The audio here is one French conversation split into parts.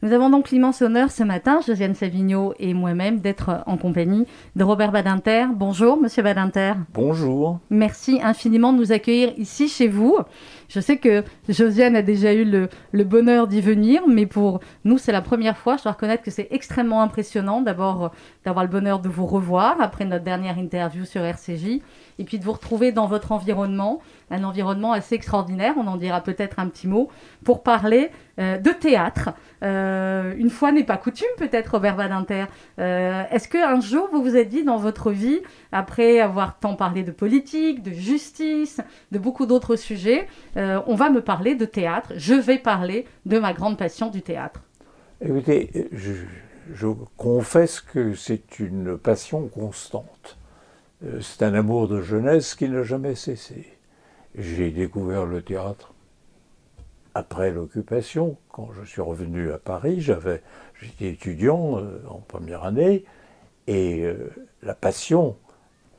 Nous avons donc l'immense honneur ce matin, Josiane Savigno et moi-même, d'être en compagnie de Robert Badinter. Bonjour, monsieur Badinter. Bonjour. Merci infiniment de nous accueillir ici chez vous. Je sais que Josiane a déjà eu le, bonheur d'y venir, mais pour nous, c'est la première fois. Je dois reconnaître que c'est extrêmement impressionnant d'abord d'avoir le bonheur de vous revoir après notre dernière interview sur RCJ et puis de vous retrouver dans votre environnement, un environnement assez extraordinaire, on en dira peut-être un petit mot, pour parler euh, de théâtre. Euh, une fois n'est pas coutume peut-être, Robert Badinter. Euh, est-ce qu'un jour vous vous êtes dit dans votre vie, après avoir tant parlé de politique, de justice, de beaucoup d'autres sujets, on va me parler de théâtre, je vais parler de ma grande passion du théâtre? Écoutez, je confesse que c'est une passion constante. Euh, c'est un amour de jeunesse qui n'a jamais cessé. J'ai découvert le théâtre après l'occupation, quand je suis revenu à Paris, j'avais, j'étais étudiant euh, en première année, et euh, la passion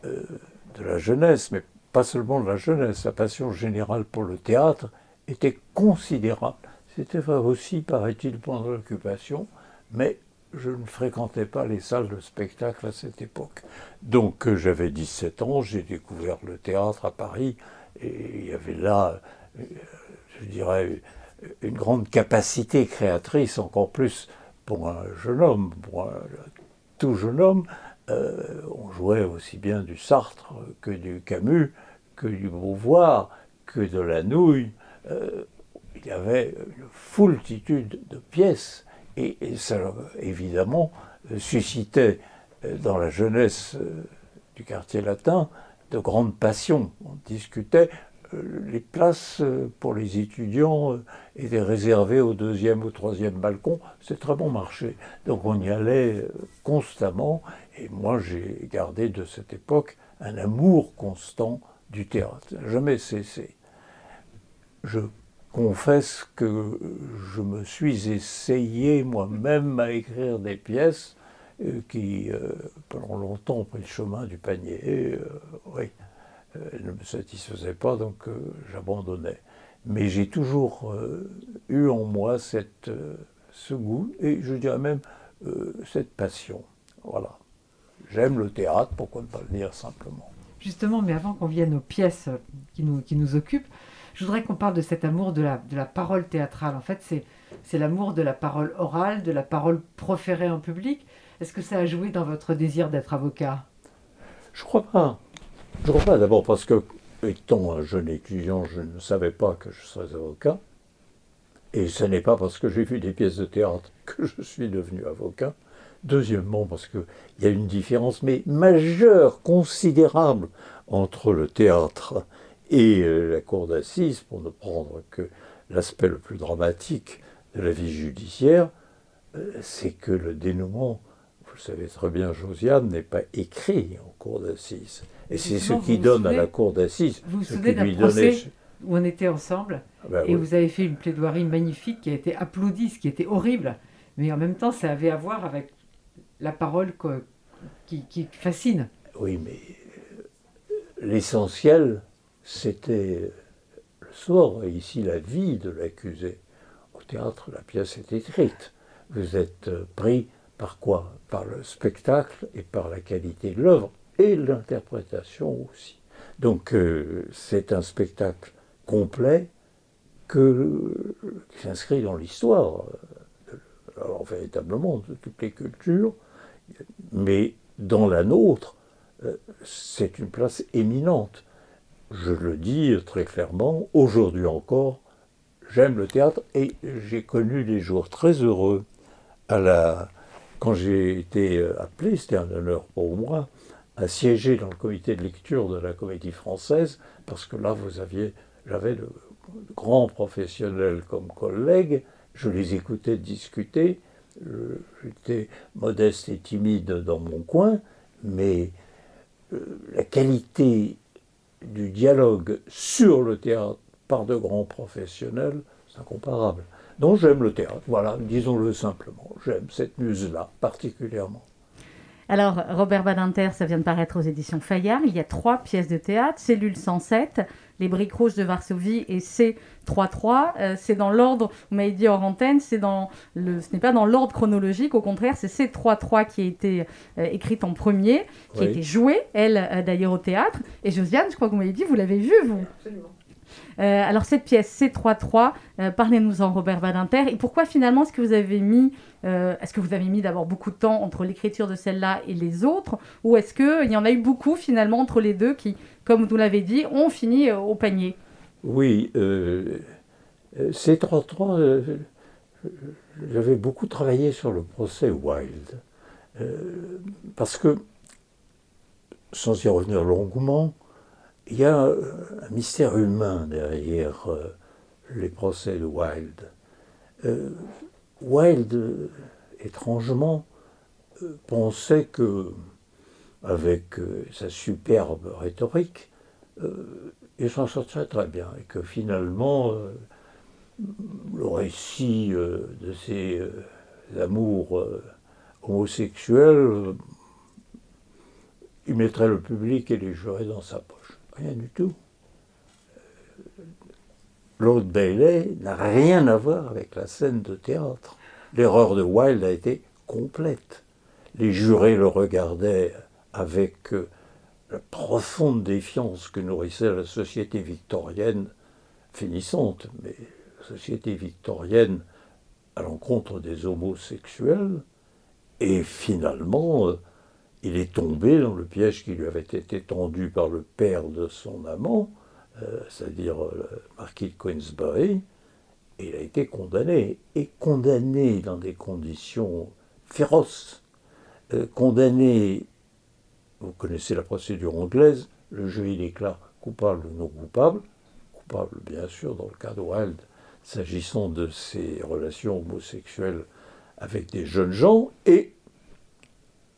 de la jeunesse, mais pas seulement de la jeunesse, la passion générale pour le théâtre était considérable. C'était vrai aussi, paraît-il, pendant l'occupation, mais je ne fréquentais pas les salles de spectacle à cette époque. Donc euh, j'avais 17 ans, j'ai découvert le théâtre à Paris, et il y avait là, euh, je dirais, une grande capacité créatrice, encore plus pour un jeune homme, pour un tout jeune homme. Euh, on jouait aussi bien du Sartre que du Camus, que du Beauvoir, que de la Nouille. il y avait une foultitude de pièces et, ça, évidemment, suscitait euh, dans la jeunesse euh, du quartier latin de grandes passions. On discutait, euh, les places pour les étudiants étaient réservées au deuxième ou troisième balcon, c'est très bon marché. Donc on y allait constamment, et moi j'ai gardé de cette époque un amour constant du théâtre, jamais cessé. Je confesse que je me suis essayé moi-même à écrire des pièces euh, qui, euh, pendant longtemps, ont pris le chemin du panier. Euh, oui, elles ne me satisfaisaient pas, donc j'abandonnais. Mais j'ai toujours eu en moi ce goût, et je dirais même cette passion. Voilà. J'aime le théâtre, pourquoi ne pas le dire simplement Justement, mais avant qu'on vienne aux pièces qui nous, qui nous occupent, je voudrais qu'on parle de cet amour de la, de la parole théâtrale. En fait, c'est l'amour de la parole orale, de la parole proférée en public. Est-ce que ça a joué dans votre désir d'être avocat? Je crois pas. Je crois pas d'abord parce que, étant un jeune étudiant, je ne savais pas que je serais avocat. Et ce n'est pas parce que j'ai vu des pièces de théâtre que je suis devenu avocat. Deuxièmement, parce qu'il y a une différence, mais majeure, considérable, entre le théâtre et euh, la cour d'assises, pour ne prendre que l'aspect le plus dramatique de la vie judiciaire, euh, c'est que le dénouement, vous le savez très bien, Josiane, n'est pas écrit en cour d'assises. Et c'est ce qui donne à la cour d'assises. Vous vous souvenez d'un procès où on était ensemble ah ben et vous avez fait une plaidoirie magnifique qui a été applaudie, ce qui était horrible, mais en même temps, ça avait à voir avec la parole qui, qui fascine. Oui, mais euh, l'essentiel, c'était le sort et ici la vie de l'accusé. Au théâtre, la pièce est écrite. Vous êtes pris par quoi? Par le spectacle et par la qualité de l'œuvre et l'interprétation aussi. Donc euh, c'est un spectacle complet qui s'inscrit dans l'histoire, euh, véritablement de toutes les cultures, mais dans la nôtre, euh, c'est une place éminente je le dis très clairement, aujourd'hui encore, j'aime le théâtre et j'ai connu des jours très heureux. À la, quand j'ai été euh, appelé, c'était un honneur pour moi, à siéger dans le comité de lecture de la comédie française, parce que là, vous aviez, j'avais de grands professionnels comme collègues, je les écoutais discuter, j'étais modeste et timide dans mon coin, mais euh, la qualité du dialogue sur le théâtre par de grands professionnels, c'est incomparable. Donc j'aime le théâtre, voilà, disons-le simplement, j'aime cette muse-là particulièrement. Alors, Robert Badinter, ça vient de paraître aux éditions Fayard. Il y a trois pièces de théâtre Cellule 107, Les Briques Rouges de Varsovie et C33. Euh, c'est dans l'ordre, vous m'avez dit hors antenne, c'est dans le, ce n'est pas dans l'ordre chronologique, au contraire, c'est C33 qui a été euh, écrite en premier, qui a été jouée, elle euh, d'ailleurs au théâtre. Et Josiane, je crois que vous m'avez dit, vous l'avez vue, vous Absolument. Euh, alors cette pièce C3-3, euh, parlez-nous en Robert Badinter et pourquoi finalement est-ce que vous avez mis, euh, est-ce que vous avez mis d'abord beaucoup de temps entre l'écriture de celle-là et les autres ou est-ce qu'il y en a eu beaucoup finalement entre les deux qui, comme vous l'avez dit, ont fini au panier Oui, C3-3, j'avais beaucoup travaillé sur le procès Wilde parce que, sans y revenir longuement, il y a un mystère humain derrière euh, les procès de Wilde. Euh, Wilde, étrangement, euh, pensait que, avec sa superbe rhétorique, il s'en sortirait très bien et que finalement, le récit de ses amours homosexuels, il mettrait le public et les jurés dans sa poche. Rien du tout. Euh, Lord Bailey n'a rien à voir avec la scène de théâtre. L'erreur de Wilde a été complète. Les jurés le regardaient avec euh, la profonde défiance que nourrissait la société victorienne, finissante, mais la société victorienne à l'encontre des homosexuels. Et finalement, euh, il est tombé dans le piège qui lui avait été tendu par le père de son amant, euh, c'est-à-dire le marquis de Queensbury, et il a été condamné, et condamné dans des conditions féroces, condamné, vous connaissez la procédure anglaise, le jury déclare coupable ou non coupable, coupable bien sûr dans le cas de Wilde, s'agissant de ses relations homosexuelles avec des jeunes gens, et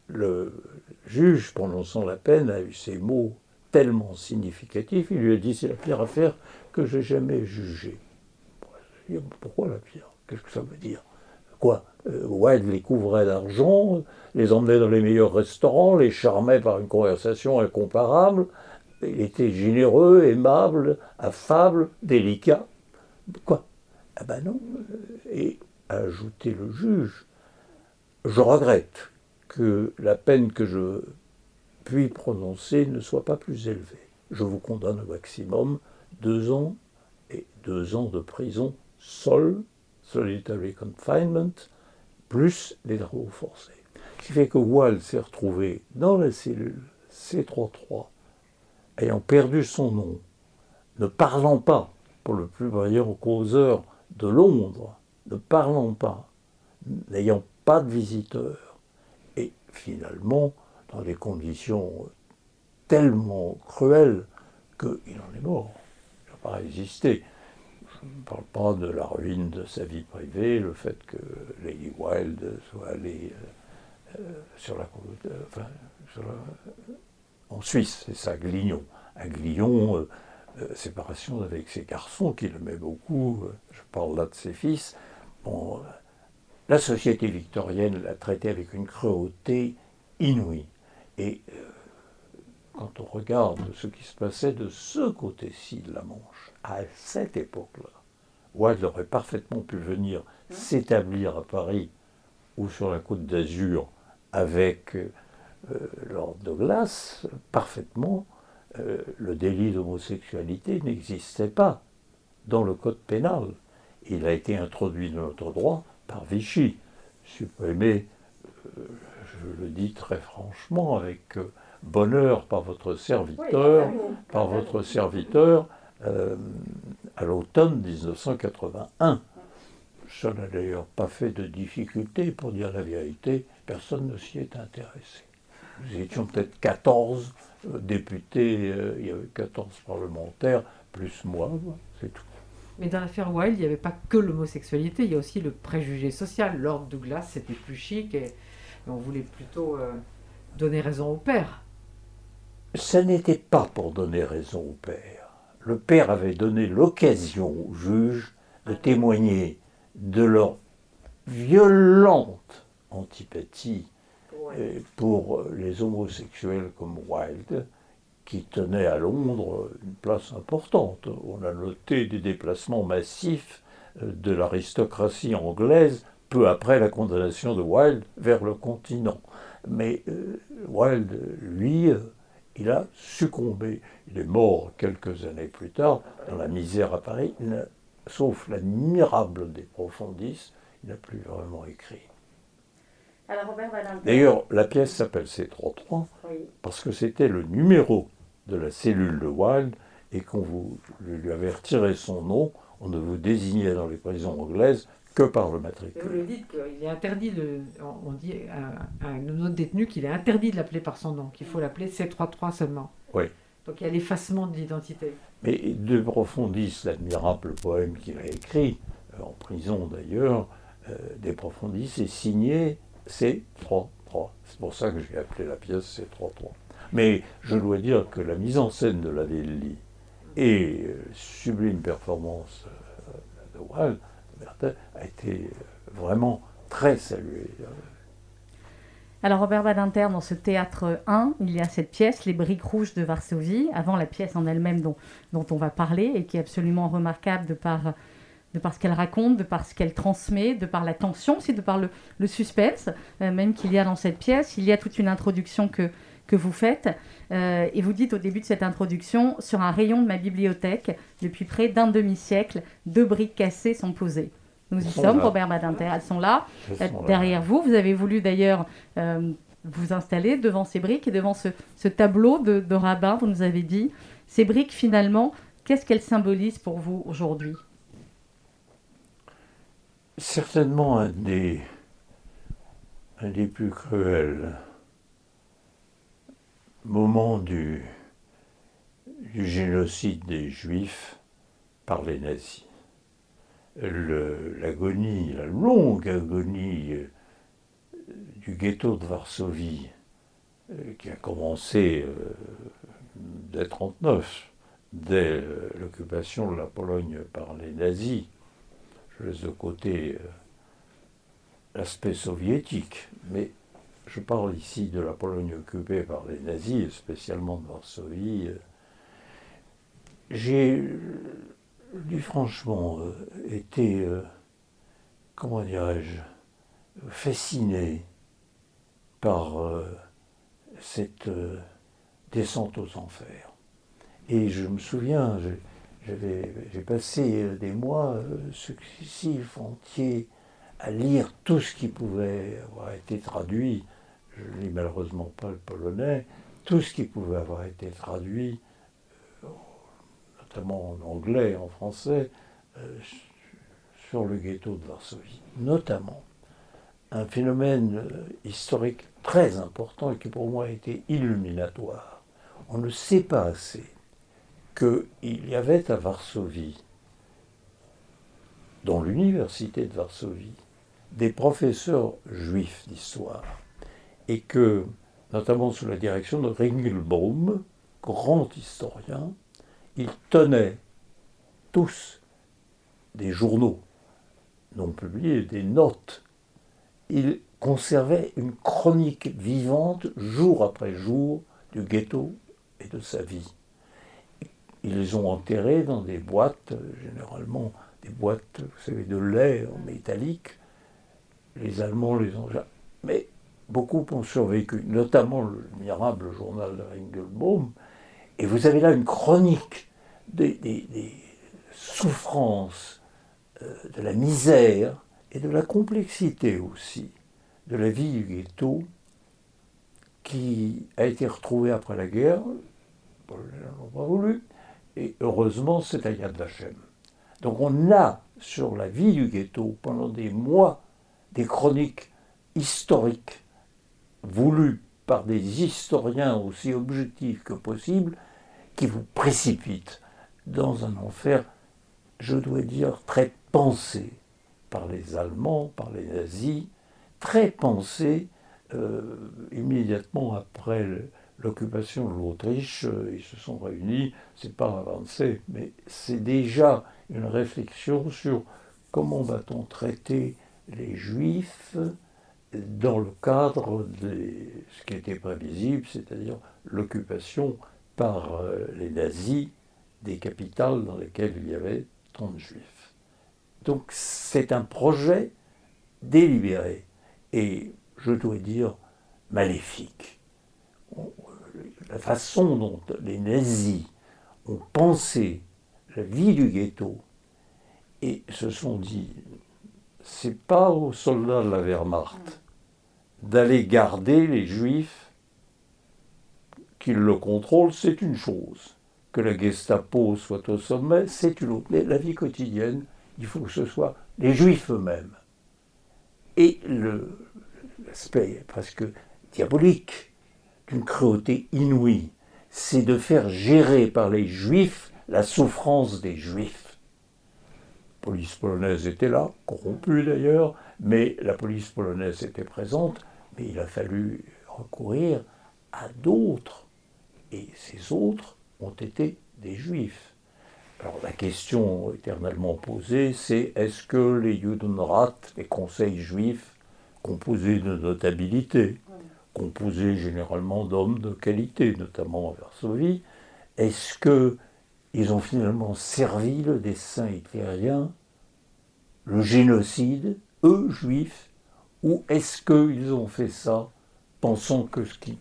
le juge, prononçant la peine, a eu ces mots tellement significatifs, il lui a dit c'est la pire affaire que j'ai jamais jugée. Pourquoi la pire? Qu'est-ce que ça veut dire? Quoi euh, Wilde les couvrait d'argent, les emmenait dans les meilleurs restaurants, les charmait par une conversation incomparable. Il était généreux, aimable, affable, délicat. Quoi? Ah ben non. Et a ajouté le juge, je regrette que la peine que je puis prononcer ne soit pas plus élevée. Je vous condamne au maximum deux ans et deux ans de prison sol, solitary confinement, plus les travaux forcés. Ce qui fait que Wall s'est retrouvé dans la cellule C33, ayant perdu son nom, ne parlant pas, pour le plus brillant causeur de Londres, ne parlant pas, n'ayant pas de visiteurs, finalement dans des conditions tellement cruelles qu'il en est mort. Il n'a pas résisté. Ne parle pas de la ruine de sa vie privée, le fait que Lady Wilde soit allée euh, euh, sur la côte, euh, en Suisse, c'est ça, Glignon. À Glignon, séparation avec ses garçons qu'il aimait beaucoup, je parle là de ses fils. Bon, la société victorienne l'a traité avec une cruauté inouïe. Et quand on regarde ce qui se passait de ce côté-ci de la Manche, à cette époque-là, Wilde aurait parfaitement pu venir s'établir à Paris ou sur la côte d'Azur avec euh, Lord Douglas, parfaitement, euh, le délit d'homosexualité n'existait pas dans le code pénal. Il a été introduit dans notre droit par Vichy, supprimé, euh, je le dis très franchement, avec euh, bonheur par votre serviteur, par votre serviteur euh, à l'automne 1981. Ça n'a d'ailleurs pas fait de difficulté, pour dire la vérité, personne ne s'y est intéressé. Nous étions peut-être 14 députés, il y avait 14 parlementaires, plus moi, c'est tout. Mais dans l'affaire Wilde, il n'y avait pas que l'homosexualité, il y a aussi le préjugé social. Lord Douglas, c'était plus chic et, on voulait plutôt euh, donner raison au père. Ce n'était pas pour donner raison au père. Le père avait donné l'occasion aux juges de témoigner de leur violente antipathie pour les homosexuels comme Wilde, qui tenait à Londres une place importante. On a noté des déplacements massifs euh, de l'aristocratie anglaise peu après la condamnation de Wilde vers le continent. Mais euh, Wilde, lui, euh, il a succombé. Il est mort quelques années plus tard dans la misère à Paris. sauf l'admirable des profondis, il n'a plus vraiment écrit. D'ailleurs, la pièce s'appelle C33 parce que c'était le numéro de la cellule de Wilde et qu'on lui avait retiré son nom. On ne vous désignait dans les prisons anglaises que par le matricule. Vous le dites qu'il est interdit, de, on dit à, un autre détenu qu'il est interdit de l'appeler par son nom, qu'il faut l'appeler C33 seulement. Oui. Donc il y a l'effacement de l'identité. Mais De Profondis, l'admirable poème qu'il a écrit, euh, en prison d'ailleurs, euh, De Profondis est signé C33. C'est pour ça que j'ai appelé la pièce C33. Mais je dois dire que la mise en scène de la Delhi et euh, sublime performance de Wilde a été vraiment très salué. Alors Robert Badinter, dans ce théâtre 1, il y a cette pièce, Les Briques Rouges de Varsovie, avant la pièce en elle-même dont, on va parler et qui est absolument remarquable de par, ce qu'elle raconte, de par ce qu'elle transmet, de par la tension aussi, de par le, suspense euh, même qu'il y a dans cette pièce. Il y a toute une introduction que, vous faites euh, et vous dites au début de cette introduction, sur un rayon de ma bibliothèque, depuis près d'un demi-siècle, deux briques cassées sont posées. Nous y sommes, Robert Badinter, elles sont là, euh, derrière vous. Vous avez voulu d'ailleurs euh, vous installer devant ces briques et devant ce, tableau de, de, rabbin, vous nous avez dit. Ces briques, finalement, qu'est-ce qu'elles symbolisent pour vous aujourd'hui? Certainement un des, un des plus cruels moments du, du génocide des Juifs par les nazis l'agonie, la longue agonie euh, du ghetto de Varsovie, euh, qui a commencé euh, dès 1939, dès l'occupation de la Pologne par les nazis. Je laisse de côté l'aspect soviétique, mais je parle ici de la Pologne occupée par les nazis, spécialement de Varsovie. J'ai lui, franchement, euh, était, euh, comment dirais-je, fasciné par euh, cette descente aux enfers. Et je me souviens, j'ai passé des mois successifs, entiers, à lire tout ce qui pouvait avoir été traduit. Je ne lis malheureusement pas le polonais, tout ce qui pouvait avoir été traduit notamment en anglais, en français, euh, sur le ghetto de Varsovie. Notamment un phénomène euh, historique très important et qui pour moi a été illuminatoire. On ne sait pas assez qu'il y avait à Varsovie, dans l'université de Varsovie, des professeurs juifs d'histoire et que, notamment sous la direction de Ringelbaum, grand historien, ils tenaient tous des journaux non publiés, des notes. Ils conservaient une chronique vivante jour après jour du ghetto et de sa vie. Ils les ont enterrés dans des boîtes, généralement des boîtes, vous savez, de lait en métallique. Les Allemands les ont Mais beaucoup ont survécu, notamment le admirable journal de Ringelbaum, et vous avez là une chronique des, souffrances, euh, de la misère et de la complexité aussi de la vie du ghetto qui a été retrouvée après la guerre. Les n'ont pas voulu. Et heureusement, c'est à Yad Vashem. Donc on a sur la vie du ghetto pendant des mois des chroniques historiques voulues par des historiens aussi objectifs que possible qui vous précipitent dans un enfer, je dois dire, très pensé par les Allemands, par les nazis, très pensé euh, immédiatement après l'occupation de l'Autriche. Euh, ils se sont réunis, c'est pas avancé, mais c'est déjà une réflexion sur comment va-t-on traiter les juifs dans le cadre de ce qui était prévisible, c'est-à-dire l'occupation par euh, les nazis des capitales dans lesquelles il y avait tant de juifs. Donc c'est un projet délibéré et, je dois dire, maléfique. La façon dont les nazis ont pensé la vie du ghetto et se sont dit, c'est pas aux soldats de la Wehrmacht d'aller garder les juifs qu'ils le contrôlent, c'est une chose. Que la Gestapo soit au sommet, c'est une autre. Mais la vie quotidienne, il faut que ce soit les juifs eux-mêmes. Et l'aspect presque diabolique d'une cruauté inouïe, c'est de faire gérer par les juifs la souffrance des juifs. La police polonaise était là, corrompue d'ailleurs, mais la police polonaise était présente, mais il a fallu recourir à d'autres. Et ces autres ont été des juifs. Alors la question éternellement posée, c'est est-ce que les Judenrat, les conseils juifs, composés de notabilité, composés généralement d'hommes de qualité, notamment en Varsovie, est-ce qu'ils ont finalement servi le dessein hitlérien, le génocide, eux, juifs, ou est-ce qu'ils ont fait ça pensant que ce, qui,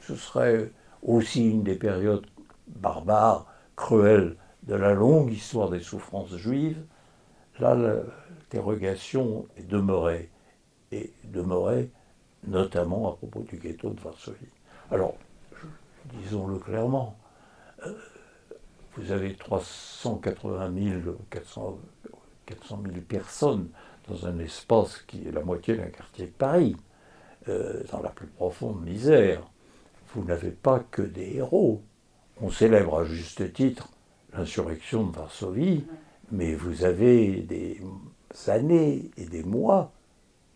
ce serait aussi une des périodes barbares, cruelles de la longue histoire des souffrances juives, là l'interrogation est demeurée, et demeurait notamment à propos du ghetto de Varsovie. Alors, disons-le clairement, euh, vous avez 380 000, 400, 400 000 personnes dans un espace qui est la moitié d'un quartier de Paris, euh, dans la plus profonde misère. Vous n'avez pas que des héros. On célèbre à juste titre l'insurrection de Varsovie, mais vous avez des années et des mois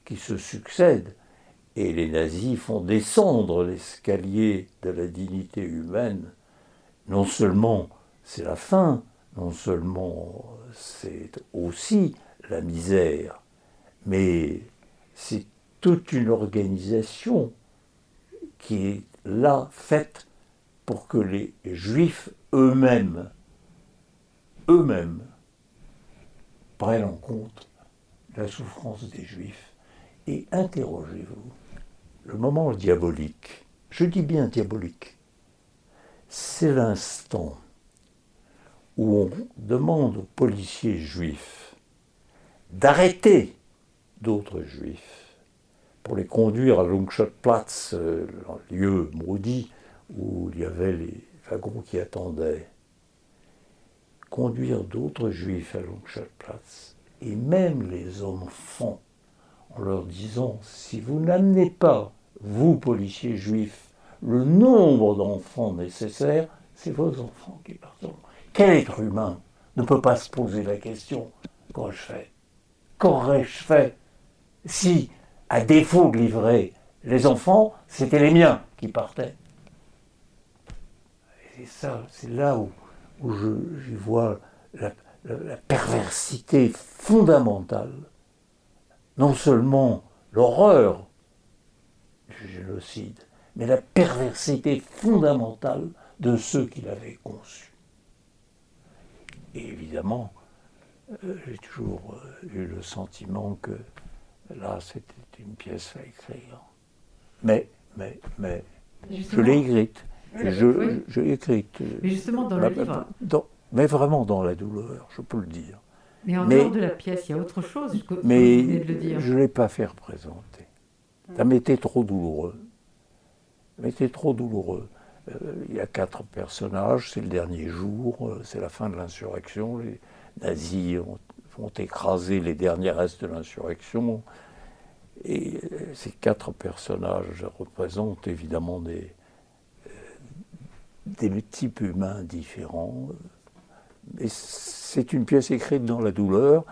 qui se succèdent. Et les nazis font descendre l'escalier de la dignité humaine. Non seulement c'est la fin, non seulement c'est aussi la misère, mais c'est toute une organisation qui est là faite pour que les juifs eux-mêmes, eux-mêmes, prennent en compte la souffrance des juifs. Et interrogez-vous, le moment diabolique, je dis bien diabolique, c'est l'instant où on demande aux policiers juifs d'arrêter d'autres juifs pour les conduire à Lungschatplatz, euh, lieu maudit où il y avait les wagons qui attendaient. Conduire d'autres juifs à Lungschatplatz, et même les enfants, en leur disant si vous n'amenez pas, vous policiers juifs, le nombre d'enfants nécessaires, c'est vos enfants qui partent. Quel être humain ne peut pas se poser la question qu'aurais-je fait? Qu'aurais-je fait? Si, à défaut de livrer les enfants, c'était les miens qui partaient C'est ça, c'est là où, je, vois la, la perversité fondamentale, non seulement l'horreur du génocide, mais la perversité fondamentale de ceux qui l'avaient conçu. Et évidemment, euh, j'ai toujours euh, eu le sentiment que là, c'était une pièce à écrire. Mais, mais, mais, je l'ai écrite. je, je l'ai écrite. Mais justement, dans le livre. mais vraiment dans la douleur, je peux le dire. Mais en dehors de la pièce, il y a autre chose que mais de le dire. je ne l'ai pas fait représenter. Ça m'était trop douloureux. Ça m'était trop douloureux. Euh, il y a quatre personnages, c'est le dernier jour, euh, c'est la fin de l'insurrection. Les nazis ont, vont écraser les derniers restes de l'insurrection. Et euh, ces quatre personnages représentent évidemment des, des types humains différents. Et c'est une pièce écrite dans la douleur.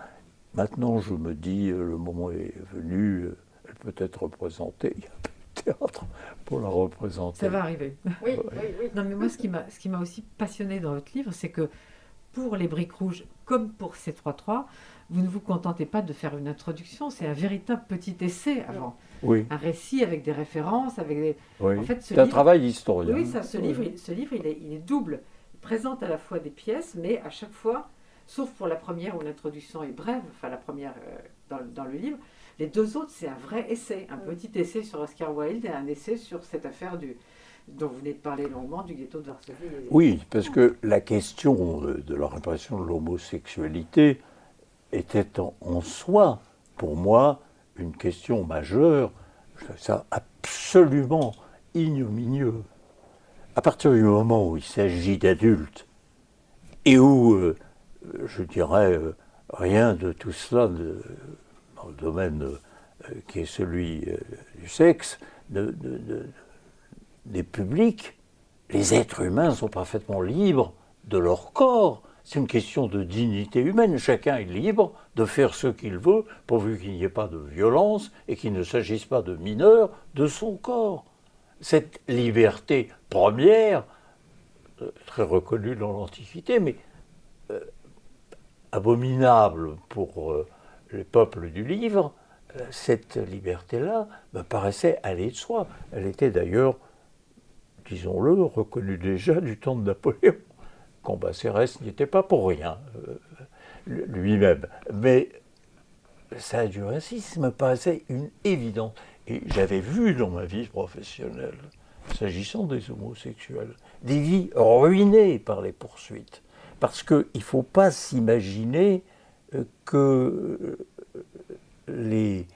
Maintenant, je me dis, le moment est venu, elle peut être représentée. Il y a théâtre pour la représenter. Ça va arriver. Oui, oui, oui. Non, mais moi, ce qui m'a, ce qui m'a aussi passionné dans votre livre, c'est que pour les briques rouges comme pour C33, vous ne vous contentez pas de faire une introduction, c'est un véritable petit essai avant. Oui. Un récit avec des références, avec des... oui. En fait, ce c'est un livre- travail d'historien. Oui, ça, ce livre, il- ce livre il, est, il est double. Il présente à la fois des pièces, mais à chaque fois, sauf pour la première où l'introduction est brève, enfin la première euh, dans, le- dans le livre, les deux autres, c'est un vrai essai, un Oui. petit essai sur Oscar Wilde et un essai sur cette affaire du, dont vous venez de parler longuement, du ghetto de Varsovie. Oui, parce que la question de la répression de l'homosexualité était en, en soi, pour moi, une question majeure. Je trouve ça absolument ignominieux. À partir du moment où il s'agit d'adultes et où, euh, je dirais, euh, rien de tout cela de- dans le domaine euh, qui est celui du sexe, de- des publics, les êtres humains sont parfaitement libres de leur corps. C'est une question de dignité humaine. Chacun est libre de faire ce qu'il veut, pourvu qu'il n'y ait pas de violence et qu'il ne s'agisse pas de mineurs de son corps. Cette liberté première, euh, très reconnue dans l'Antiquité, mais euh, abominable pour euh, les peuples du livre, cette liberté-là me paraissait aller de soi. Elle était d'ailleurs disons-le, reconnu déjà du temps de Napoléon. Cambacérès n'y était pas pour rien, euh, lui-même. Mais ça ainsi, ça me paraissait une évidence. Et j'avais vu dans ma vie professionnelle, s'agissant des homosexuels, des vies ruinées par les poursuites. Parce qu'il ne faut pas s'imaginer euh, que euh, les,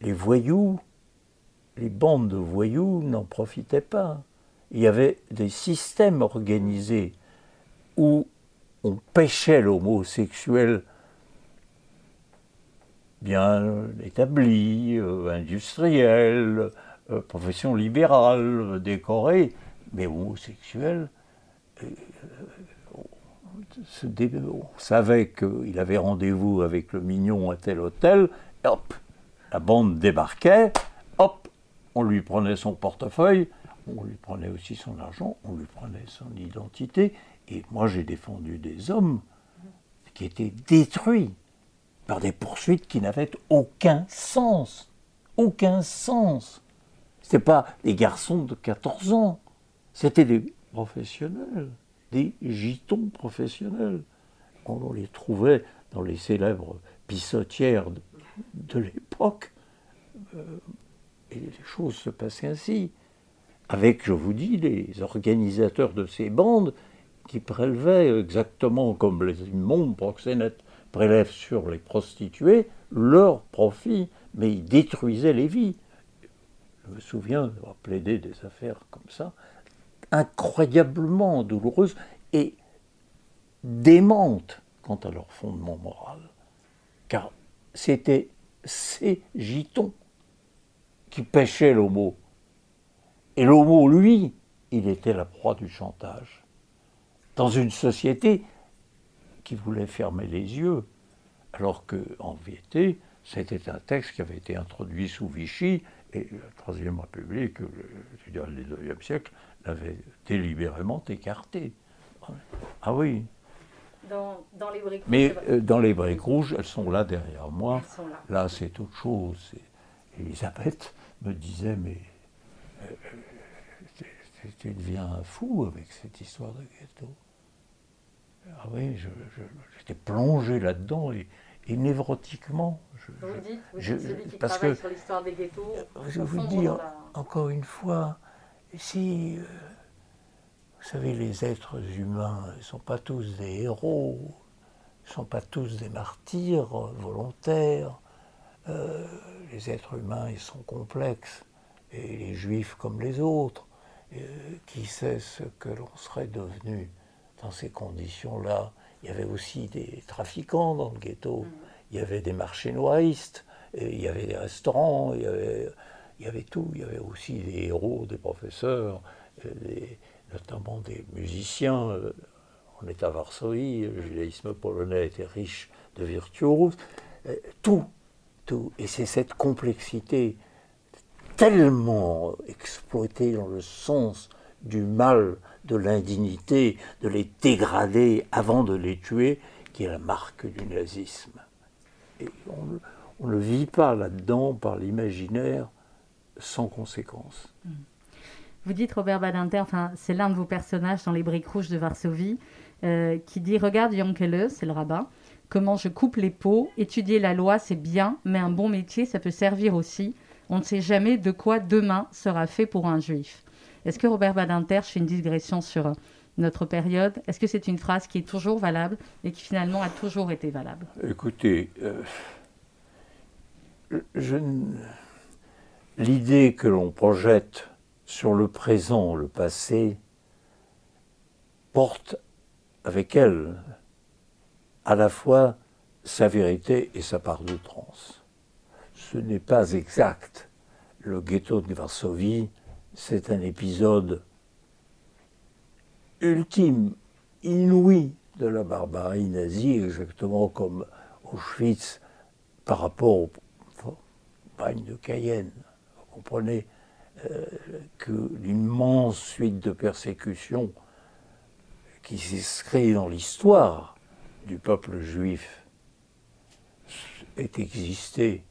les voyous, les bandes de voyous n'en profitaient pas il y avait des systèmes organisés où on pêchait l'homosexuel bien établi, euh, industriel, euh, profession libérale, décorée, mais homosexuel. euh, on savait qu'il avait rendez-vous avec le mignon à tel hôtel, et hop, la bande débarquait, hop, on lui prenait son portefeuille, on lui prenait aussi son argent, on lui prenait son identité. Et moi, j'ai défendu des hommes qui étaient détruits par des poursuites qui n'avaient aucun sens. Aucun sens. Ce pas des garçons de 14 ans. C'était des professionnels, des gitons professionnels. On les trouvait dans les célèbres pissotières de, l'époque. Euh, et les choses se passaient ainsi avec, je vous dis, les organisateurs de ces bandes qui prélevaient exactement comme les immondes proxénètes prélèvent sur les prostituées leur profit, mais ils détruisaient les vies. Je me souviens d'avoir plaidé des affaires comme ça, incroyablement douloureuses et démentes quant à leur fondement moral. Car c'était ces gitons qui pêchaient l'homo. Et l'homo, lui, il était la proie du chantage. Dans une société qui voulait fermer les yeux, alors qu'en vérité, c'était un texte qui avait été introduit sous Vichy, et la Troisième République, le, je veux dire, le 19e siècle, l'avait délibérément écarté. Ah oui. Dans, dans les briques Mais rouges, euh, dans les briques rouges, elles sont là derrière moi. elles sont là. Là, c'est autre chose. Elisabeth me disait, mais tu- tu- tu deviens fou avec cette histoire de ghetto. Ah oui, j'étais plongé là-dedans et, et névrotiquement. je- Vous dites, vous je- dites celui qui parce travaille que- sur l'histoire des ghettos. je vais vous dire, la- encore une fois, si, euh, vous savez, les êtres humains ne sont pas tous des héros, ils ne sont pas tous des martyrs euh, volontaires. Euh, les êtres humains, ils sont complexes, et les juifs comme les autres. Euh, qui sait ce que l'on serait devenu dans ces conditions-là? Il y avait aussi des trafiquants dans le ghetto, il y avait des marchés noiristes, il y avait des restaurants, il y avait, il y avait tout. Il y avait aussi des héros, des professeurs, euh, des- notamment des musiciens. Euh, On est à Varsovie, le judaïsme polonais était riche de virtuoses. Tout, tout. Et c'est cette complexité tellement exploitée dans le sens du mal, de l'indignité, de les dégrader avant de les tuer, qui est la marque du nazisme. Et on, ne vit pas là-dedans par l'imaginaire sans conséquence. Hmm. Vous dites Robert Badinter, enfin, c'est l'un de vos personnages dans Les Briques Rouges de Varsovie, euh, qui dit Regarde Yankele, c'est le rabbin, comment je coupe les peaux, étudier la loi c'est bien, mais un bon métier ça peut servir aussi. On ne sait jamais de quoi demain sera fait pour un juif. Est-ce que Robert Badinter, je une digression sur notre période, est-ce que c'est une phrase qui est toujours valable et qui finalement a toujours été valable? Écoutez, euh, l'idée que l'on projette sur le présent, le passé, porte avec elle à la fois sa vérité et sa part de. Ce n'est pas exact. Le ghetto de Varsovie, c'est un épisode ultime, inouï de la barbarie nazie, exactement comme Auschwitz par rapport au bagne de Cayenne. Vous comprenez euh, que l'immense suite de persécutions qui s'inscrit dans l'histoire du peuple juif est existé,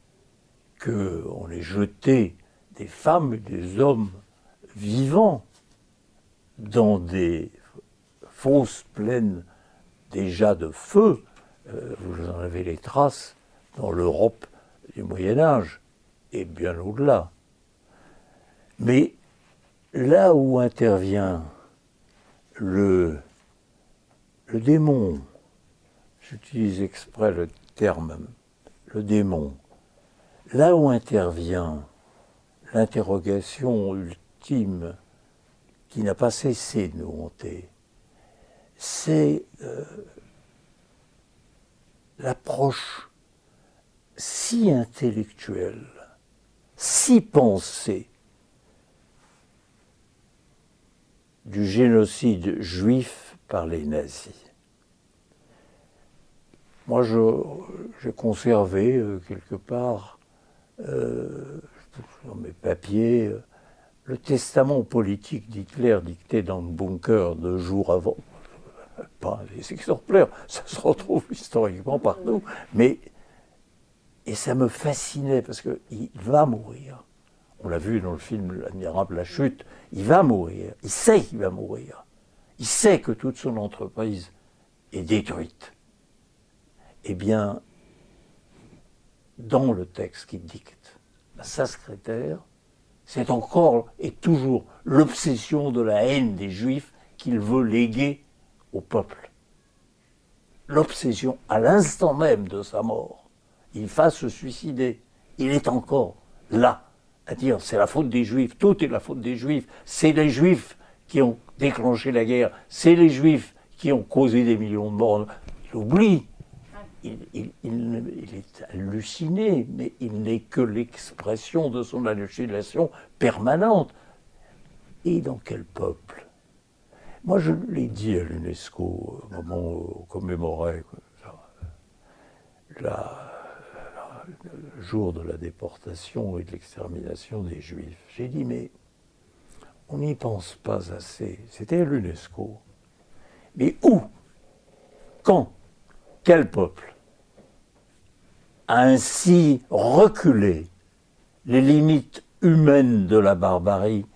qu'on ait jeté des femmes et des hommes vivants dans des fosses pleines déjà de feu, euh, vous en avez les traces dans l'Europe du Moyen Âge et bien au-delà. Mais là où intervient le, le démon, j'utilise exprès le terme, le démon, là où intervient l'interrogation ultime qui n'a pas cessé de nous hanter, c'est euh, l'approche si intellectuelle, si pensée du génocide juif par les nazis. Moi, j'ai conservé euh, quelque part dans mes papiers euh, le testament politique d'Hitler dicté dans le bunker deux jours avant. Pas des exemplaires, ça se retrouve historiquement partout, mais et ça me fascinait parce qu'il va mourir. On l'a vu dans le film L'admirable La Chute, il va mourir, il sait qu'il va mourir. Il sait que toute son entreprise est détruite. Eh bien, dans le texte qu'il dicte sa secrétaire, c'est encore et toujours l'obsession de la haine des Juifs qu'il veut léguer au peuple. L'obsession à l'instant même de sa mort. Il va se suicider. Il est encore là à dire c'est la faute des Juifs, tout est la faute des Juifs, c'est les Juifs qui ont déclenché la guerre, c'est les Juifs qui ont causé des millions de morts. Il oublie il, est halluciné, mais il n'est que l'expression de son hallucination permanente. Et dans quel peuple? Moi, je l'ai dit à l'UNESCO au moment où on commémorait le jour de la déportation et de l'extermination des Juifs. J'ai dit, mais on n'y pense pas assez. C'était à l'UNESCO. Mais où? Quand? Quel peuple a ainsi reculé les limites humaines de la barbarie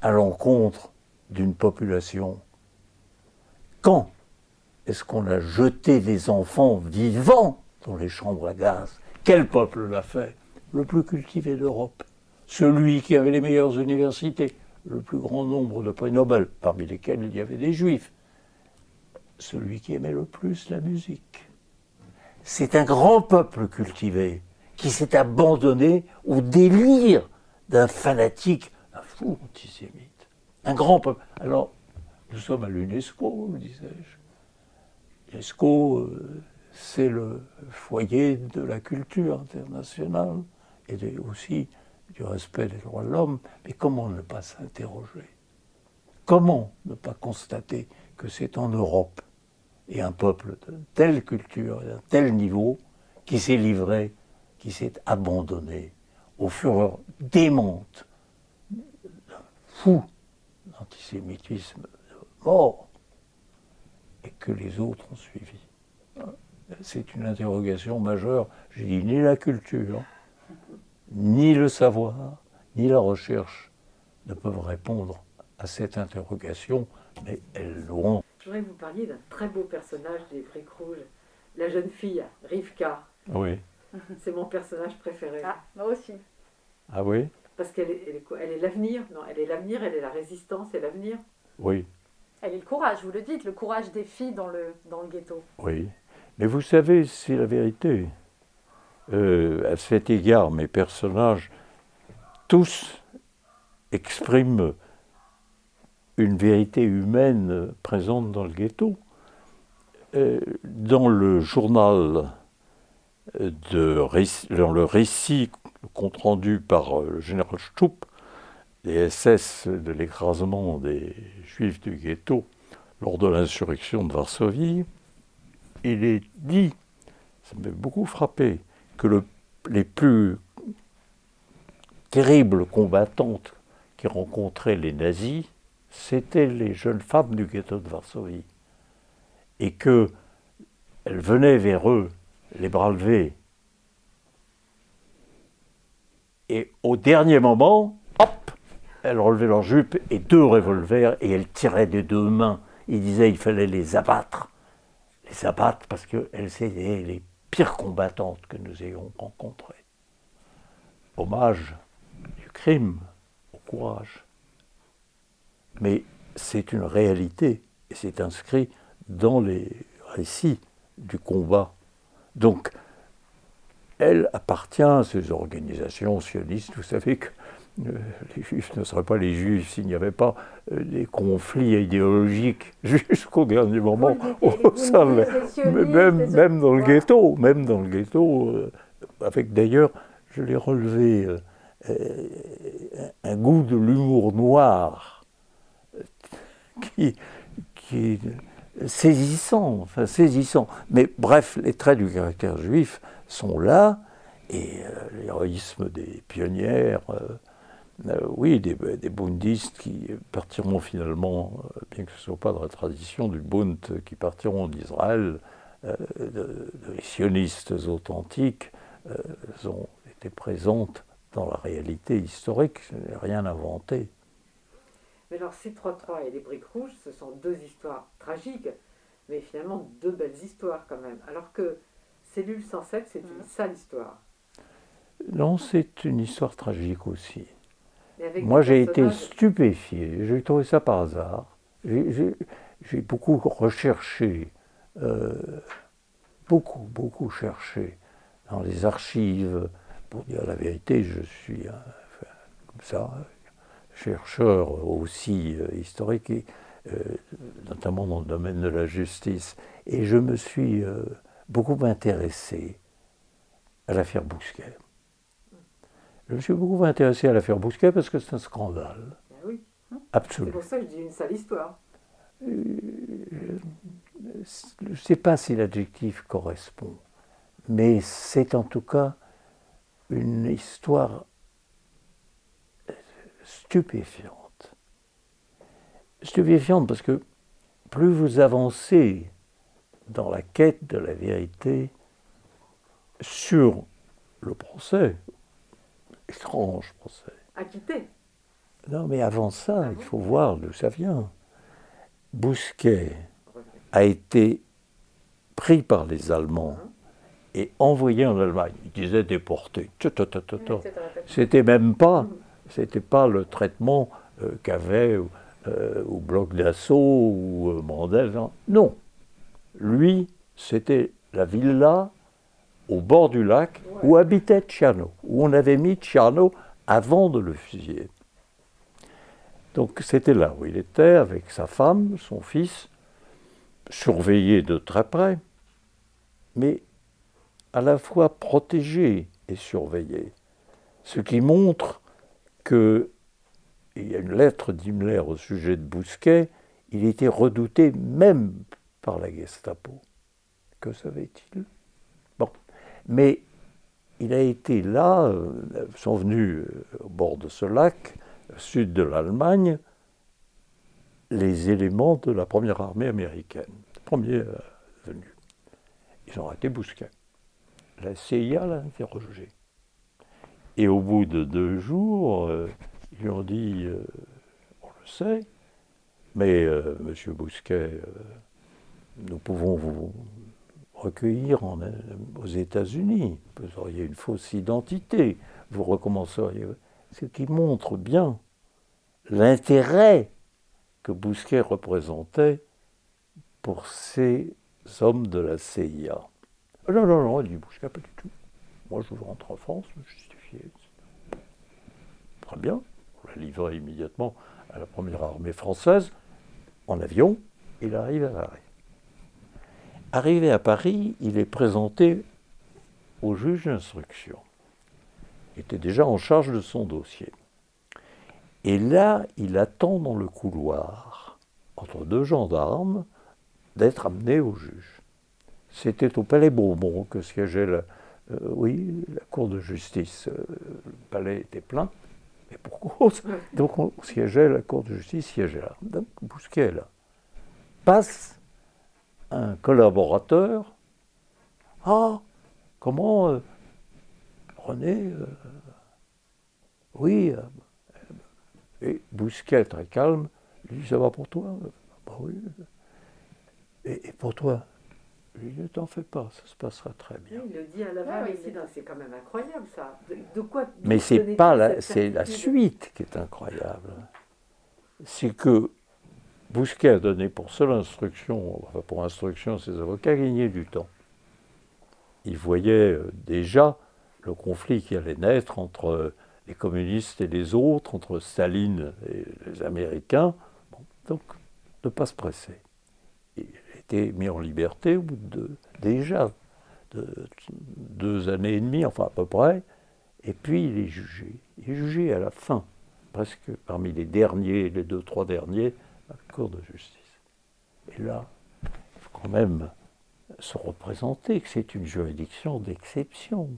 à l'encontre d'une population? Quand est-ce qu'on a jeté des enfants vivants dans les chambres à gaz? Quel peuple l'a fait? Le plus cultivé d'Europe, celui qui avait les meilleures universités, le plus grand nombre de prix Nobel, parmi lesquels il y avait des juifs, celui qui aimait le plus la musique c'est un grand peuple cultivé qui s'est abandonné au délire d'un fanatique, un fou antisémite. Un grand peuple. Alors, nous sommes à l'UNESCO, disais-je. L'UNESCO, euh, c'est le foyer de la culture internationale et aussi du respect des droits de l'homme. Mais comment ne pas s'interroger? Comment ne pas constater que c'est en Europe? Et un peuple de telle culture, d'un tel niveau, qui s'est livré, qui s'est abandonné aux fureurs démentes, fou, antisémitisme mort, et que les autres ont suivi. C'est une interrogation majeure. J'ai dit ni la culture, ni le savoir, ni la recherche ne peuvent répondre à cette interrogation, mais elles l'ont. Je voudrais que vous parliez d'un très beau personnage des Briques Rouges, la jeune fille, Rivka. Oui. C'est mon personnage préféré. Ah, moi aussi. Ah oui? Parce qu'elle est, elle est, quoi? Elle est l'avenir? Non, elle est l'avenir, elle est la résistance et l'avenir? Oui, Elle est le courage, vous le dites, le courage des filles dans le, dans le ghetto. oui. Mais vous savez, c'est la vérité. Euh, à cet égard, mes personnages, tous expriment une vérité humaine présente dans le ghetto. Euh, dans le journal, dans le récit compte rendu par euh, le général Stupp, des SS de l'écrasement des juifs du ghetto lors de l'insurrection de Varsovie, il est dit, ça m'a beaucoup frappé, que le- les plus terribles combattantes qui rencontraient les nazis, c'étaient les jeunes femmes du ghetto de Varsovie. Et que elles venaient vers eux, les bras levés. Et au dernier moment, hop, elles relevaient leurs jupes et deux revolvers et elles tiraient des deux mains. Ils disaient qu'il fallait les abattre. Les abattre parce qu'elles étaient les pires combattantes que nous ayons rencontrées. Hommage du crime au courage. Mais c'est une réalité et c'est inscrit dans les récits du combat. Donc, elle appartient à ces organisations sionistes. Vous savez que euh, les juifs ne seraient pas les juifs s'il n'y avait pas euh, des conflits idéologiques jusqu'au dernier moment mais même, même dans le ghetto, même dans le ghetto, euh, avec d'ailleurs, je l'ai relevé, un goût de l'humour noir qui, qui saisissant, enfin saisissant. Mais bref, les traits du caractère juif sont là, et euh, l'héroïsme des pionnières, euh, euh, oui, des, bundistes qui partiront finalement, bien que ce ne soit pas dans la tradition du Bund, qui partiront d'Israël, de, de- les sionistes authentiques, ont été présentes dans la réalité historique, je n'ai rien inventé. Mais alors, C33 et les Briques Rouges, ce sont deux histoires tragiques, mais finalement deux belles histoires quand même. Alors que Cellule 107, c'est une sale histoire. Non, c'est une histoire tragique aussi. Moi, j'ai été stupéfié. J'ai trouvé ça par hasard. J'ai- beaucoup recherché, euh, beaucoup, beaucoup cherché dans les archives. Pour dire la vérité, je suis, enfin, comme ça, chercheur aussi euh, historique, et, euh, notamment dans le domaine de la justice. Et je me suis euh, beaucoup intéressé à l'affaire Bousquet. Je me suis beaucoup intéressé à l'affaire Bousquet parce que c'est un scandale Ben oui, c'est absolu. pour ça que je dis une sale histoire. Je ne sais pas si l'adjectif correspond, mais c'est en tout cas une histoire stupéfiante. Stupéfiante parce que plus vous avancez dans la quête de la vérité sur le procès, étrange procès, Acquitté. non, mais avant ça, il faut voir d'où ça vient. Bousquet a été pris par les Allemands et envoyé en Allemagne. Il disait déporté. C'était même pas, c'était pas le traitement euh, qu'avait euh, ou Bloc d'Assaut ou euh, Mandel. non. Non. Lui, c'était la villa au bord du lac où habitait Ciano, où on avait mis Ciano avant de le fusiller. Donc c'était là où il était avec sa femme, son fils, surveillé de très près, mais à la fois protégé et surveillé. Ce qui montre que il y a une lettre d'Himmler au sujet de Bousquet, il était redouté même par la Gestapo. Que savait-il? Bon, mais il a été là, euh, sont venus euh, au bord de ce lac, sud de l'Allemagne, les éléments de la première armée américaine, premier euh, venu. Ils ont arrêté Bousquet. La CIA l'a interrogé. Et au bout de deux jours, euh, ils ont dit, euh, on le sait, mais Monsieur Bousquet, nous pouvons vous recueillir aux États-Unis. Vous auriez une fausse identité, vous recommenceriez. Ce qui montre bien l'intérêt que Bousquet représentait pour ces hommes de la CIA. Non, non, non, il dit Bousquet, pas du tout. Moi, je rentre en France, me Très bien, on l'a livré immédiatement à la première armée française, en avion, il arrive à Paris. Arrivé à Paris, il est présenté au juge d'instruction. Il était déjà en charge de son dossier. Et là, il attend dans le couloir, entre deux gendarmes, d'être amené au juge. C'était au Palais Bourbon que siégeait la, euh, oui, la Cour de justice. Euh, le palais était plein, mais pour cause. Donc on siégeait, la Cour de justice siégeait là. Donc Bousquet là. Passe un collaborateur. Ah, comment euh, René Oui, et Bousquet, très calme, lui dit Ça va pour toi? Bah oui. Et, pour toi? Dit, ne t'en fais pas, ça se passera très bien. il le dit à la ah, c'est quand même incroyable ça. De, quoi Mais c'est pas la, c'est la suite qui est incroyable. C'est que Bousquet a donné pour seule instruction, enfin pour instruction ses avocats, gagner du temps. Il voyait euh, déjà le conflit qui allait naître entre les communistes et les autres, entre Staline et les Américains. donc, ne pas se presser. Été mis en liberté au bout de déjà de deux années et demie, enfin à peu près, et puis il est jugé. Il est jugé à la fin, presque parmi les derniers, les deux, trois derniers, à la Cour de justice. Et là, il faut quand même se représenter que c'est une juridiction d'exception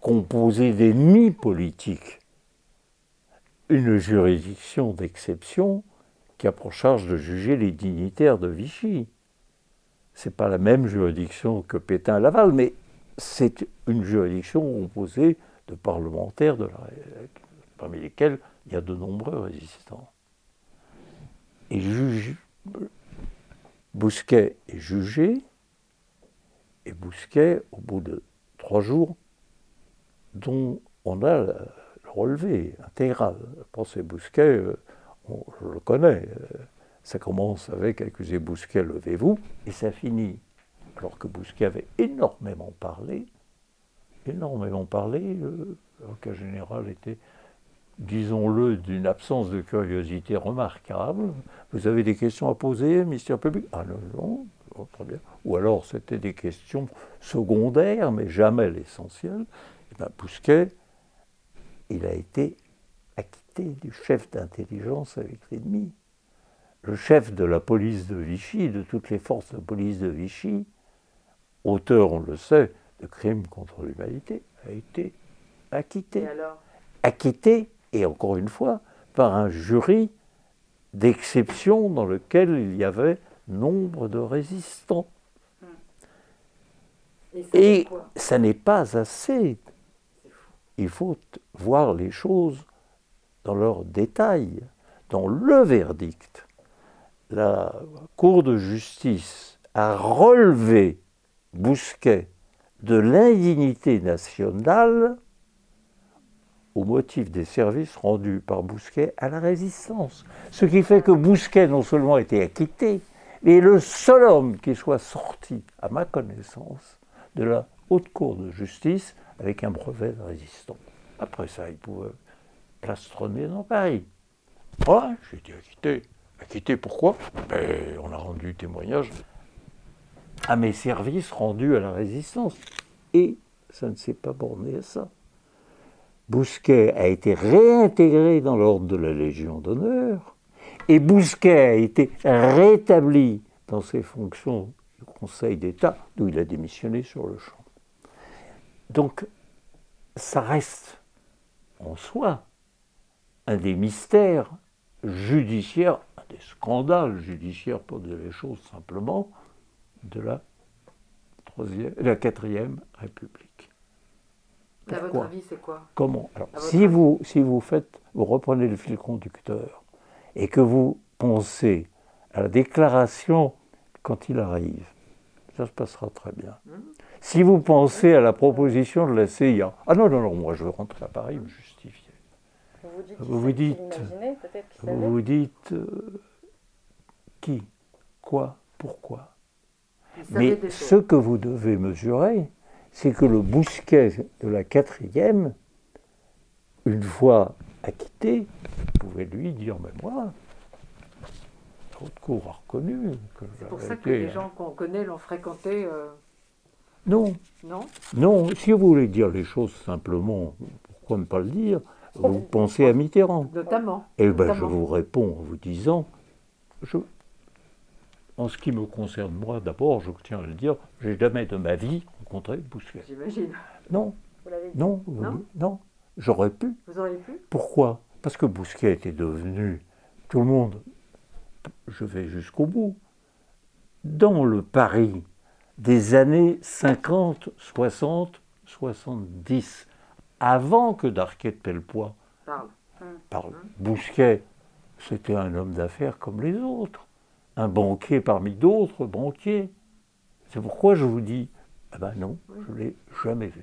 composé d'ennemis politiques, une juridiction d'exception qui a pour charge de juger les dignitaires de Vichy. N'est pas la même juridiction que Pétain-Laval, mais c'est une juridiction composée de parlementaires parmi lesquels il y a de nombreux résistants. Et Bousquet est jugé, et Bousquet, au bout de trois jours, dont on a le relevé intégral. Le procès Bousquet, euh, on, je le connais. Euh, ça commence avec accusé Bousquet, levez-vous, et ça finit, alors que Bousquet avait énormément parlé, énormément parlé, le cas général était, disons-le, d'une absence de curiosité remarquable. Vous avez des questions à poser, ministère public? Ah non, non, oh, très bien. Ou alors c'était des questions secondaires, mais jamais l'essentiel. Ben, Bousquet, il a été acquitté du chef d'intelligence avec l'ennemi. Le chef de la police de Vichy, de toutes les forces de police de Vichy, auteur, on le sait, de crimes contre l'humanité, a été acquitté. Et alors? Acquitté, et encore une fois, par un jury d'exception dans lequel il y avait nombre de résistants. Et, et ça n'est pas assez il faut voir les choses dans leur détail, dans le verdict. La Cour de justice a relevé Bousquet de l'indignité nationale au motif des services rendus par Bousquet à la résistance. Ce qui fait que Bousquet non seulement a été acquitté, mais le seul homme qui soit sorti, à ma connaissance, de la Haute Cour de justice avec un brevet de résistant. Après ça, il pouvait plastronner dans Paris. Moi, j'ai été acquitté. Acquitté pourquoi? Ben, On a rendu témoignage à mes services rendus à la résistance. Et ça ne s'est pas borné à ça. Bousquet a été réintégré dans l'ordre de la Légion d'honneur, et Bousquet a été rétabli dans ses fonctions du Conseil d'État, d'où il a démissionné sur le champ. Donc, ça reste en soi un des mystères judiciaires des scandales judiciaires, pour dire les choses simplement, de la, troisième, la quatrième République. À votre avis, c'est quoi? Comment? Alors, si vous, si vous faites, vous reprenez le fil conducteur et que vous pensez à la déclaration quand il arrive, ça se passera très bien. Hum. Si vous pensez à la proposition de la CIA, ah non, non, non, moi je veux rentrer à Paris me justifier. Vous vous dites, vous vous dites, qui, quoi, pourquoi. Mais ce que vous devez mesurer, c'est que le bousquet de la quatrième, une fois acquitté, vous pouvez lui dire, mais moi, votre cour a reconnu que C'est pour ça que les gens qu'on connaît l'ont fréquenté. Euh, non. Non? Non, si vous voulez dire les choses simplement, pourquoi ne pas le dire Vous pensez à Mitterrand. Notamment. Eh bien, je vous réponds en vous disant, je, en ce qui me concerne moi, d'abord, je tiens à le dire, j'ai jamais de ma vie rencontré Bousquet. J'imagine. Non. Vous l'avez dit Non, non. J'aurais pu. Vous auriez pu Pourquoi? Parce que Bousquet était devenu, tout le monde, je vais jusqu'au bout, dans le Paris des années 50, 60, 70, avant que d'Arquet de Pellepoix parle. parle. Bousquet, c'était un homme d'affaires comme les autres, un banquier parmi d'autres banquiers. C'est pourquoi je vous dis, ah ben non, je ne l'ai jamais vu.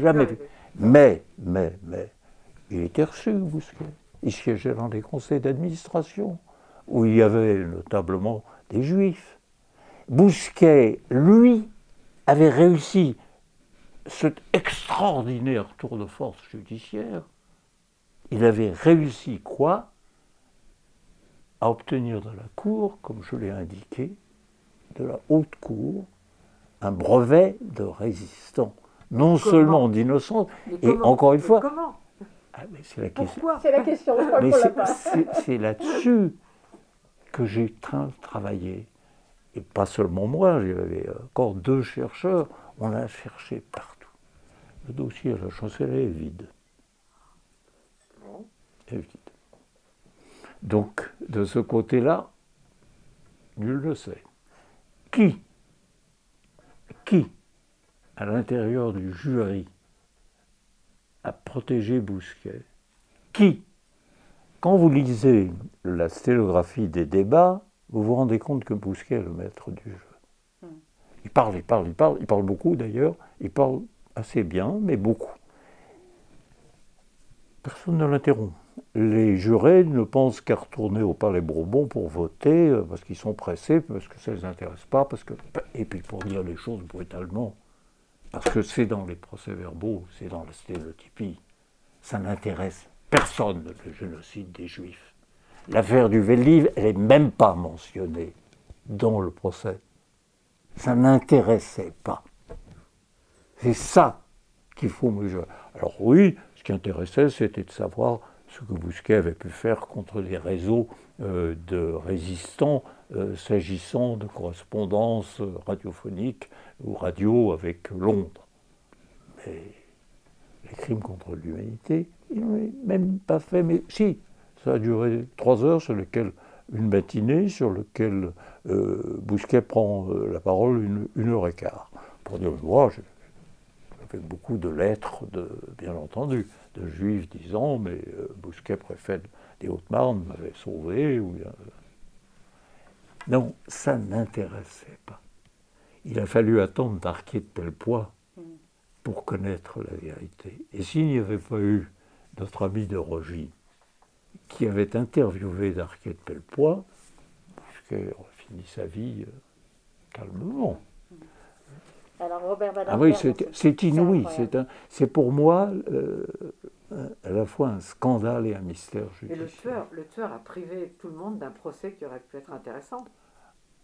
Jamais vu. Mais, mais, mais, il était reçu, Bousquet. Il siégeait dans des conseils d'administration, où il y avait notablement des juifs. Bousquet, lui, avait réussi cet extraordinaire tour de force judiciaire. Il avait réussi quoi À obtenir de la Cour, comme je l'ai indiqué, de la haute Cour, un brevet de résistant, non seulement d'innocence, et encore une fois. Comment? Ah, c'est la question. C'est la question. c'est là-dessus que j'ai travaillé et pas seulement moi, il y avait encore deux chercheurs, on a cherché partout. Le dossier à la chancellerie est vide. Est vide. Donc, de ce côté-là, nul ne sait. Qui, qui, à l'intérieur du jury, a protégé Bousquet? Qui? Quand vous lisez la sténographie des débats, vous vous rendez compte que Bousquet est le maître du jeu. Hmm. Il parle, il parle, il parle, il parle beaucoup d'ailleurs, il parle assez bien, mais beaucoup. Personne ne l'interrompt. Les jurés ne pensent qu'à retourner au Palais Bourbon pour voter, euh, parce qu'ils sont pressés, parce que ça ne les intéresse pas, parce que, et puis pour dire les choses brutalement, parce que c'est dans les procès-verbaux, c'est dans la stéréotypie, ça n'intéresse personne, le génocide des Juifs. L'affaire du Veldiv, elle n'est même pas mentionnée dans le procès. Ça n'intéressait pas. C'est ça qu'il faut mesurer. Alors oui, ce qui intéressait, c'était de savoir ce que Bousquet avait pu faire contre les réseaux euh, de résistants euh, s'agissant de correspondance radiophonique ou radio avec Londres. Mais les crimes contre l'humanité, il n'en même pas fait, mais si, ça a duré trois heures, sur lesquelles une matinée, sur lequel euh, Bousquet prend euh, la parole une, heure et quart. Pour dire, moi, fait beaucoup de lettres, de, bien entendu, de juifs disant, mais euh, Bousquet, préfet des Hautes-Marnes, m'avait sauvé. Ou, non, ça n'intéressait pas. Il a fallu attendre d'Arquier de Pellepoix pour connaître la vérité. Et s'il n'y avait pas eu notre ami de Rogy, qui avait interviewé Darquet de Pellepoix, puisqu'il fini sa vie euh, calmement. Alors Robert Ah oui, c'est inouï. C'est pour moi euh, à la fois un scandale et un mystère judiciaire. Et le tueur, le tueur a privé tout le monde d'un procès qui aurait pu être intéressant.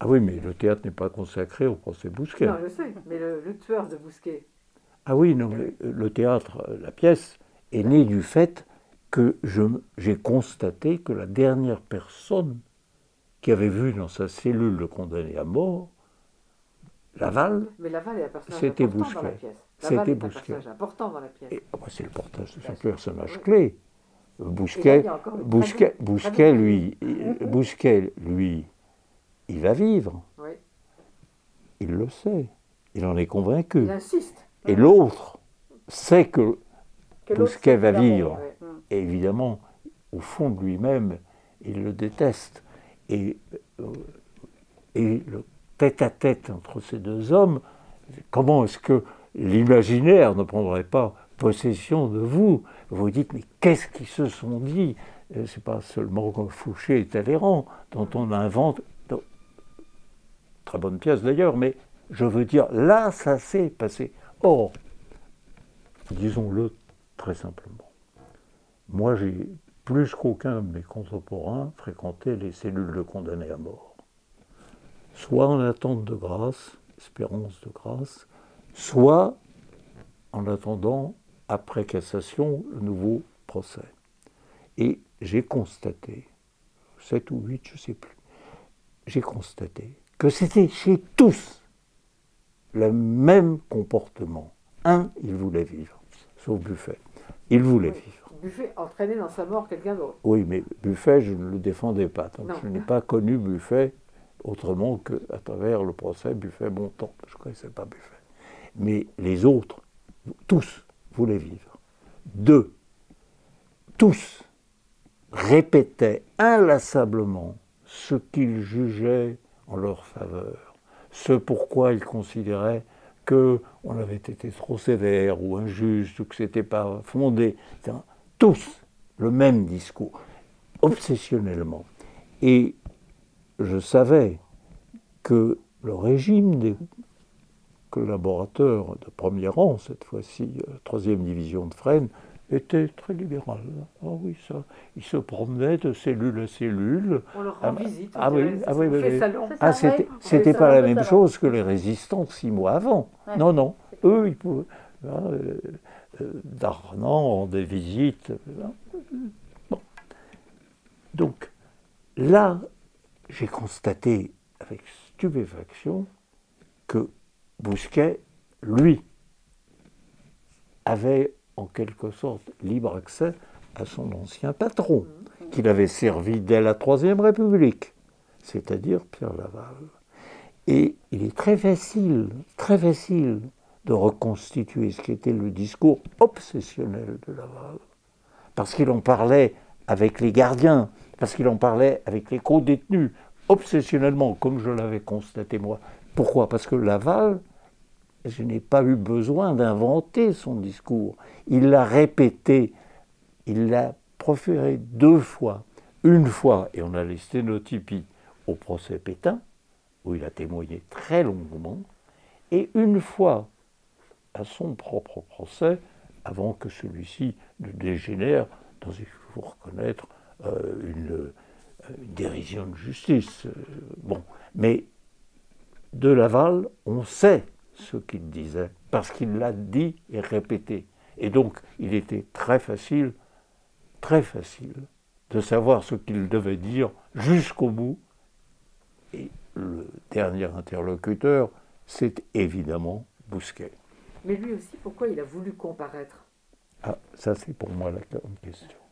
Ah oui, mais le théâtre n'est pas consacré au procès Bousquet. Non, je sais, mais le, tueur de Bousquet. Ah oui, non, le théâtre, la pièce, est née du fait que j'ai constaté que la dernière personne qui avait vu dans sa cellule le condamné à mort, Laval, c'était Bousquet. C'était Bousquet. important dans la pièce. Oh, bah, c'est le, portage, c'est un personnage clé. Bousquet, Bousquet, Bousquet, lui, Bousquet, lui, il va vivre. Il le sait. Il en est convaincu. Il insiste. Et l'autre sait que, Bousquet va vivre. Et évidemment, au fond de lui-même, il le déteste. Et, euh, et le tête-à-tête entre ces deux hommes, comment est-ce que l'imaginaire ne prendrait pas possession de vous? Vous dites, mais qu'est-ce qu'ils se sont dit? Euh, C'est pas seulement Fouché et Talleyrand dont on invente. Très bonne pièce d'ailleurs, mais je veux dire, là, ça s'est passé. Or, disons-le très simplement, moi j'ai plus qu'aucun de mes contemporains fréquenté les cellules de condamnés à mort. Soit en attente de grâce, espérance de grâce, soit en attendant, après cassation, le nouveau procès. Et j'ai constaté, sept ou huit, je ne sais plus, j'ai constaté que c'était chez tous le même comportement. Un, il voulait vivre, sauf Buffet. Il voulait vivre. Buffet entraînait dans sa mort quelqu'un d'autre. Oui, mais Buffet, je ne le défendais pas. Donc je n'ai pas connu Buffet autrement qu'à travers le procès Buffet-Bontemps. Je ne connaissais pas Buffet. Mais les autres, tous, voulaient vivre. Deux, tous répétaient inlassablement ce qu'ils jugeaient en leur faveur, ce pourquoi ils considéraient qu'on avait été trop sévère ou injuste ou que ce n'était pas fondé. Tous le même discours, obsessionnellement. Et je savais que le régime des collaborateurs de premier rang, cette fois-ci, euh, troisième division de Fresnes, était très libéral. Ah oui, ça. Ils se promenaient de cellule à cellule. On leur rend ah, visite. Ah oui, ah oui, oui. Ah, c'était pas la même chose que les résistants six mois avant. Non, non. Eux, ils pouvaient. Hein, euh, euh, Darnan, des visites. Bon. Donc, là, j'ai constaté avec stupéfaction que Bousquet, lui, avait en quelque sorte libre accès à son ancien patron, qu'il avait servi dès la Troisième République, c'est-à-dire Pierre Laval. Et il est très facile, très facile de reconstituer ce qui était le discours obsessionnel de Laval, parce qu'il en parlait avec les gardiens, parce qu'il en parlait avec les co-détenus, obsessionnellement, comme je l'avais constaté moi. Pourquoi? Parce que Laval, je n'ai pas eu besoin d'inventer son discours. Il l'a répété, il l'a proféré deux fois. Une fois, et on a les sténotypies, au procès Pétain, où il a témoigné très longuement, et une fois à son propre procès, avant que celui-ci ne dégénère dans, il faut reconnaître, euh, une, dérision de justice. Euh, bon, mais de Laval, on sait ce qu'il disait, parce qu'il l'a dit et répété. Et donc, il était très facile, très facile, de savoir ce qu'il devait dire jusqu'au bout. Et le dernier interlocuteur, c'est évidemment Bousquet. Mais lui aussi, pourquoi il a voulu comparaître? Ah, ça c'est pour moi la grande question.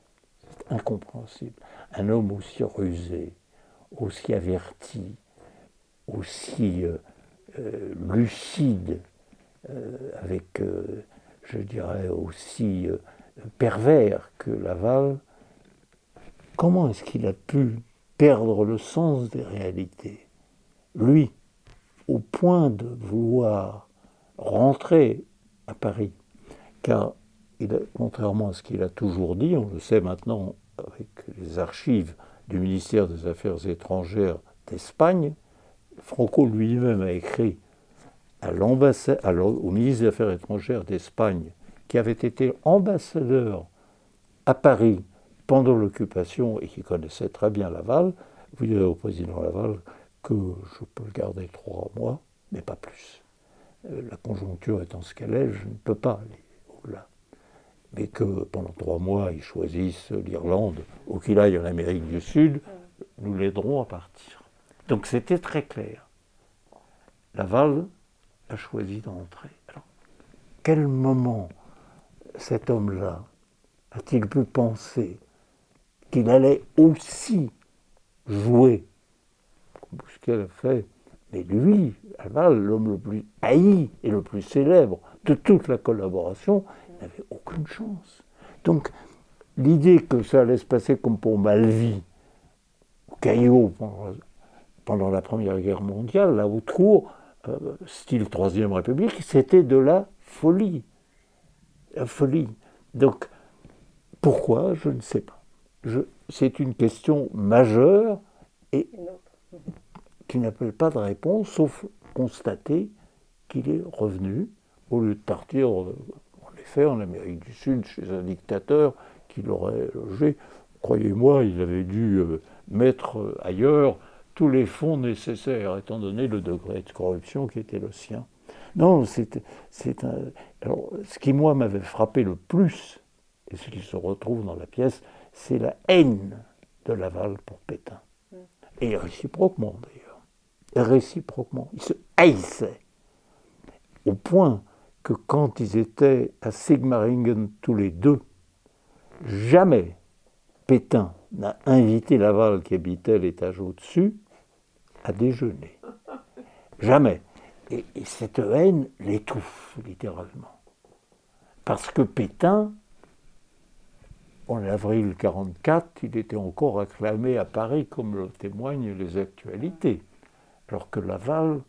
Incompréhensible. Un homme aussi rusé, aussi averti, aussi euh, euh, lucide, euh, avec, je dirais, aussi pervers que Laval, comment est-ce qu'il a pu perdre le sens des réalités? Lui, au point de vouloir rentrer à Paris, car contrairement à ce qu'il a toujours dit, on le sait maintenant avec les archives du ministère des Affaires étrangères d'Espagne, Franco lui-même a écrit à au ministre des Affaires étrangères d'Espagne, qui avait été ambassadeur à Paris pendant l'occupation et qui connaissait très bien Laval, vous direz au président Laval que je peux le garder trois mois, mais pas plus. Euh, la conjoncture étant ce qu'elle est, je ne peux pas aller au-delà. Mais que pendant trois mois, ils choisissent l'Irlande ou qu'il aille en Amérique du Sud, nous l'aiderons à partir. Donc c'était très clair. Laval a choisi d'entrer. Alors, quel moment cet homme-là a-t-il pu penser qu'il allait aussi jouer, comme Bousquet l'a fait, mais lui, Laval, l'homme le plus haï et le plus célèbre de toute la collaboration, n'avait aucune chance. Donc, l'idée que ça allait se passer comme pour Malvy, au Caillot, pendant, la Première Guerre mondiale, là autour, euh, style Troisième République, c'était de la folie. La folie. Donc, pourquoi Je ne sais pas. C'est une question majeure et qui n'appelle pas de réponse, sauf constater qu'il est revenu, au lieu de partir, euh, en Amérique du Sud, chez un dictateur qui l'aurait logé. Croyez-moi, il avait dû euh, mettre euh, ailleurs tous les fonds nécessaires, étant donné le degré de corruption qui était le sien. Non, c'est un. Alors, ce qui, moi, m'avait frappé le plus, et ce qui se retrouve dans la pièce, c'est la haine de Laval pour Pétain. Mm. Et réciproquement, d'ailleurs. Réciproquement. Ils se haïssaient. Au point que quand ils étaient à Sigmaringen tous les deux, jamais Pétain n'a invité Laval, qui habitait l'étage au-dessus, à déjeuner. Jamais. Et, cette haine l'étouffe, littéralement. Parce que Pétain, en avril 1944, il était encore acclamé à Paris, comme le témoignent les actualités, alors que Laval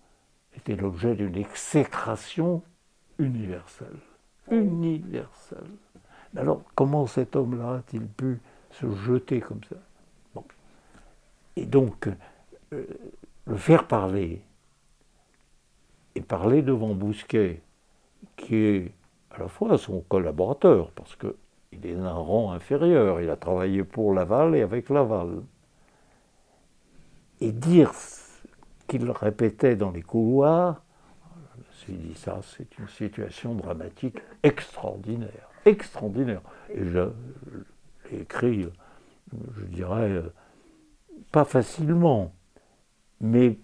était l'objet d'une exécration universelle. Universelle. Alors, comment cet homme-là a-t-il pu se jeter comme ça? Et donc, euh, le faire parler, et parler devant Bousquet, qui est à la fois son collaborateur, parce qu'il est d'un rang inférieur, il a travaillé pour Laval et avec Laval, et dire qu'il répétait dans les couloirs, suis dit ça, c'est une situation dramatique extraordinaire, extraordinaire. Et je l'ai écrit, je dirais, pas facilement, mais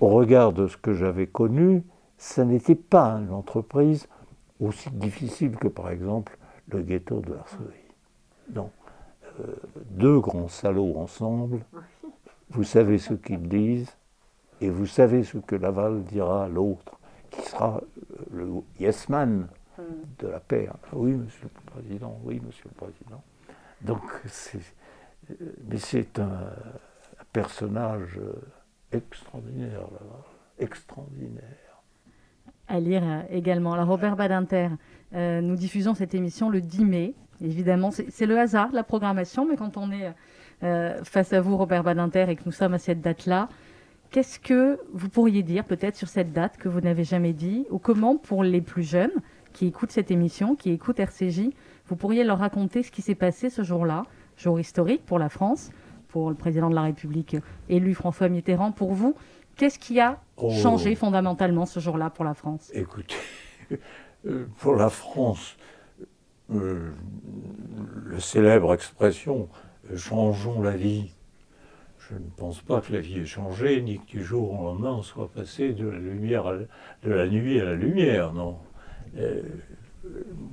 au regard de ce que j'avais connu, ça n'était pas une entreprise aussi difficile que par exemple le ghetto de Varsovie. Non. Euh, deux grands salauds ensemble, vous savez ce qu'ils disent, et vous savez ce que Laval dira à l'autre, qui sera le yes man de la paix. Ah oui, monsieur le président, oui, monsieur le président. Donc, mais c'est un, personnage extraordinaire, Laval, extraordinaire. À lire euh, également. Alors, Robert Badinter, euh, nous diffusons cette émission le 10 mai. Évidemment, c'est le hasard, la programmation, mais quand on est euh, face à vous, Robert Badinter, et que nous sommes à cette date-là, Qu'est-ce que vous pourriez dire peut-être sur cette date que vous n'avez jamais dit Ou comment, pour les plus jeunes qui écoutent cette émission, qui écoutent RCJ, vous pourriez leur raconter ce qui s'est passé ce jour-là, jour historique pour la France, pour le président de la République élu François Mitterrand, pour vous Qu'est-ce qui a oh. changé fondamentalement ce jour-là pour la France? Écoutez, euh, pour la France, euh, la célèbre expression euh, changeons la vie je ne pense pas que la vie ait changé, ni que du jour au lendemain on soit passé de la lumière, de la nuit à la lumière, non. Euh,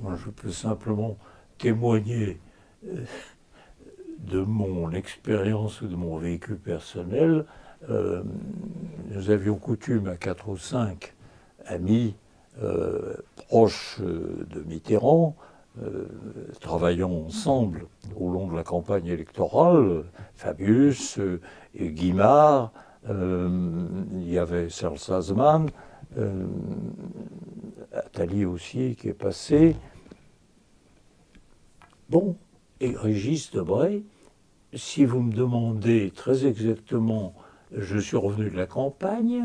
moi, je peux simplement témoigner euh, de mon expérience ou de mon vécu personnel. Euh, nous avions coutume à quatre ou cinq amis proches de Mitterrand euh, travaillant ensemble au long de la campagne électorale, Fabius, euh, et Guimard, euh, il y avait Serge Sazman, Attali aussi qui est passé. Bon, et Régis Debray, si vous me demandez très exactement, je suis revenu de la campagne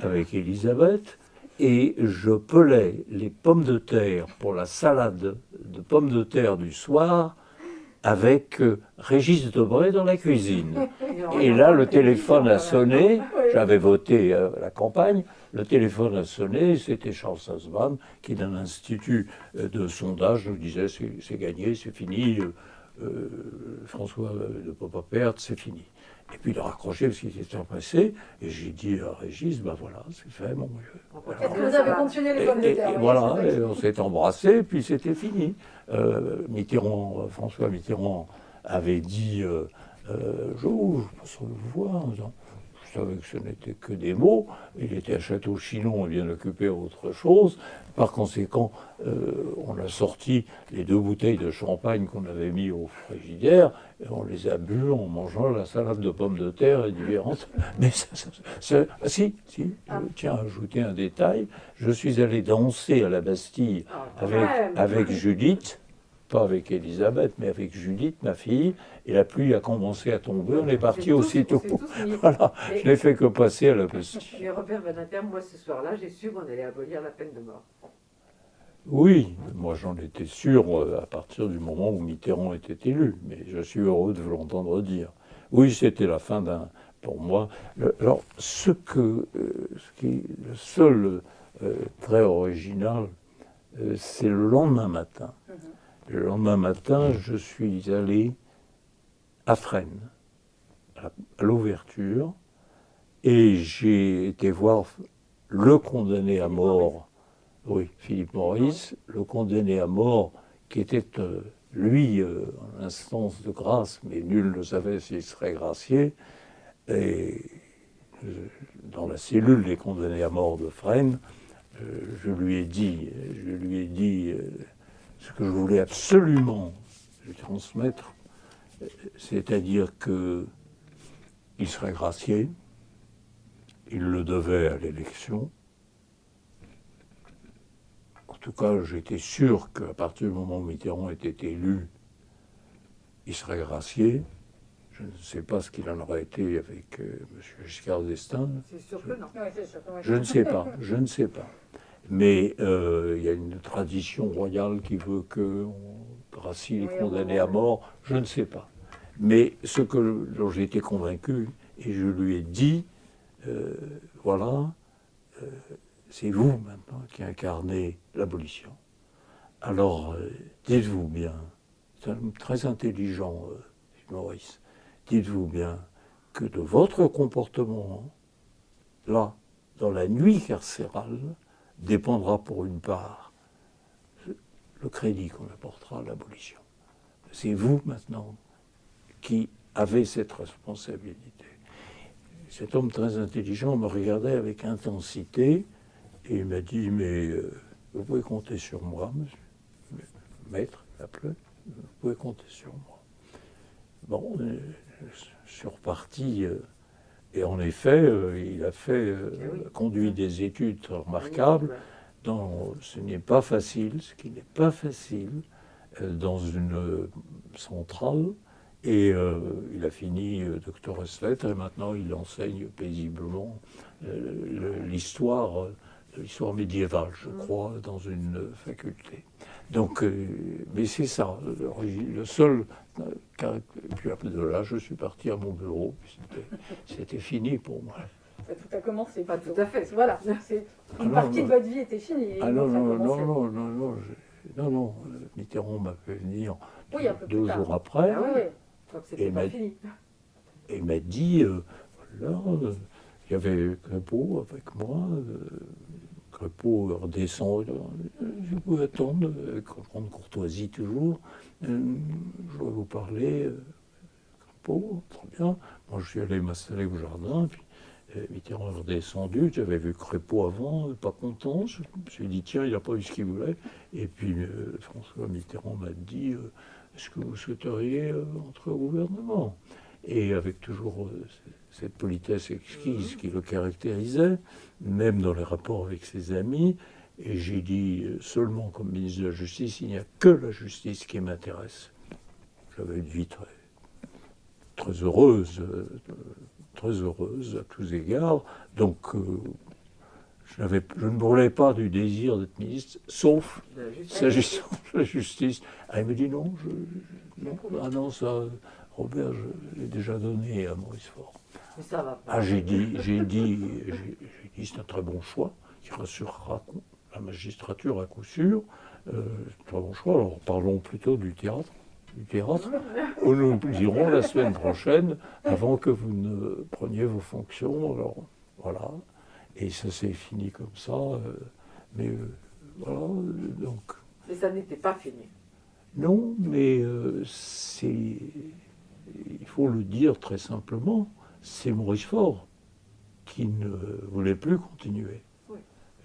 avec Elisabeth, et je pelais les pommes de terre pour la salade de pommes de terre du soir avec euh, Régis Debray dans la cuisine. Et là, le téléphone a sonné, j'avais voté à la campagne, le téléphone a sonné, c'était Charles Sassman qui, d'un institut euh, de sondage, nous disait c'est gagné, c'est fini, euh, François ne peut pas perdre, c'est fini. Et puis il a raccroché parce qu'il s'était passé. Et j'ai dit à Régis, ben voilà, c'est fait, mon vieux. Est-ce que vous avez continué les bonnes et, et, voilà, et on s'est embrassé, puis c'était fini. Euh, Mitterrand, François Mitterrand avait dit euh, euh, Je vous voir. Je savais que ce n'était que des mots. Il était à Château-Chinon et bien occupé à autre chose. Par conséquent, euh, on a sorti les deux bouteilles de champagne qu'on avait mis au frigidaire et on les a bu en mangeant la salade de pommes de terre et différentes. Mais ça, ça, ah, si, si, ah. tiens à ajouter un détail. Je suis allé danser à la Bastille ah, avec, avec Judith pas avec Elisabeth, mais avec Judith, ma fille, et la pluie a commencé à tomber, on est parti aussitôt. voilà, je n'ai fait que passer à la Bastille. Mais Robert Badinter, moi ce soir-là, j'ai su qu'on allait abolir la peine de mort. Oui, moi j'en étais sûr euh, à partir du moment où Mitterrand était élu, mais je suis heureux de vous l'entendre dire. Oui, c'était la fin d'un. Pour moi, alors ce que, euh, ce qui le seul euh, très original, c'est le lendemain matin. Mhm. Le lendemain matin, je suis allé à Fresnes, à l'ouverture, et j'ai été voir le condamné à mort, oui, Philippe Maurice, le condamné à mort qui était, euh, lui, euh, en instance de grâce, mais nul ne savait s'il serait gracié, et euh, dans la cellule des condamnés à mort de Fresnes, je lui ai dit, je lui ai dit ce que je voulais absolument lui transmettre, c'est-à-dire que il serait gracié, il le devait à l'élection. En tout cas, j'étais sûr qu'à partir du moment où Mitterrand était élu, il serait gracié. Je ne sais pas ce qu'il en aurait été avec euh, M. Giscard d'Estaing. C'est sûr que non. Je ne sais pas, je ne sais pas. Mais euh, il y a une tradition royale qui veut qu'on gracie les condamnés à mort, je ne sais pas. Mais ce que, dont j'ai été convaincu, et je lui ai dit, euh, voilà, euh, c'est vous maintenant qui incarnez l'abolition. Alors, dites-vous bien, c'est un homme très intelligent, Maurice, dites-vous bien que de votre comportement, là, dans la nuit carcérale, dépendra pour une part le crédit qu'on apportera à l'abolition. C'est vous maintenant qui avez cette responsabilité. Cet homme très intelligent me regardait avec intensité et il m'a dit Mais euh, vous pouvez compter sur moi, monsieur. Maître, appelé, vous pouvez compter sur moi. Bon, euh, je suis reparti. Euh, et en effet, euh, il a fait, euh, eh conduit des études remarquables. Dans, ce n'est pas facile, ce qui n'est pas facile euh, dans une centrale. Et il a fini docteur lettres et maintenant il enseigne paisiblement l'histoire l'histoire médiévale, je crois, dans une faculté. Donc, euh, mais c'est ça. Le seul. Euh, puis de là, je suis parti à mon bureau. C'était fini pour moi. Tout a commencé. Pas tout à fait. Voilà. Une ah partie de votre vie était finie. Ah non, non, non, non, non, non, non. Euh, Mitterrand m'a fait venir deux jours après. Ah et fini. Et m'a dit, euh, là, euh, il y avait Crépeau avec moi euh, Crépeau redescend, je pouvais attendre, avec grande courtoisie toujours. Euh, je dois vous parler, euh, Crépeau, très bien. Moi, je suis allé m'installer au jardin, puis euh, Mitterrand est redescendu, j'avais vu Crépeau avant, pas content, je me suis dit, tiens, il n'a pas eu ce qu'il voulait. Et puis François Mitterrand m'a dit, est-ce que vous souhaiteriez entrer au gouvernement? Et avec toujours cette politesse exquise qui le caractérisait, même dans les rapports avec ses amis, et j'ai dit euh, seulement comme ministre de la Justice, il n'y a que la justice qui m'intéresse. J'avais une vie très, très heureuse, euh, très heureuse à tous égards. Donc, euh, je, je, ne brûlais pas du désir d'être ministre, sauf s'agissant de la justice. Ah, il me dit non, je, non ah non, ça, Robert, je l'ai déjà donné à Maurice Faure. Ah, j'ai dit, j'ai dit, j'ai dit, c'est un très bon choix qui rassurera la magistrature à coup sûr. Euh, pas bon choix, alors parlons plutôt du théâtre. Du théâtre, où nous dirons la semaine prochaine, avant que vous ne preniez vos fonctions. Alors voilà, et ça s'est fini comme ça. Euh, mais euh, voilà, donc. Mais ça n'était pas fini. Non, mais euh, c'est. Il faut le dire très simplement, c'est Maurice Faure qui ne voulait plus continuer.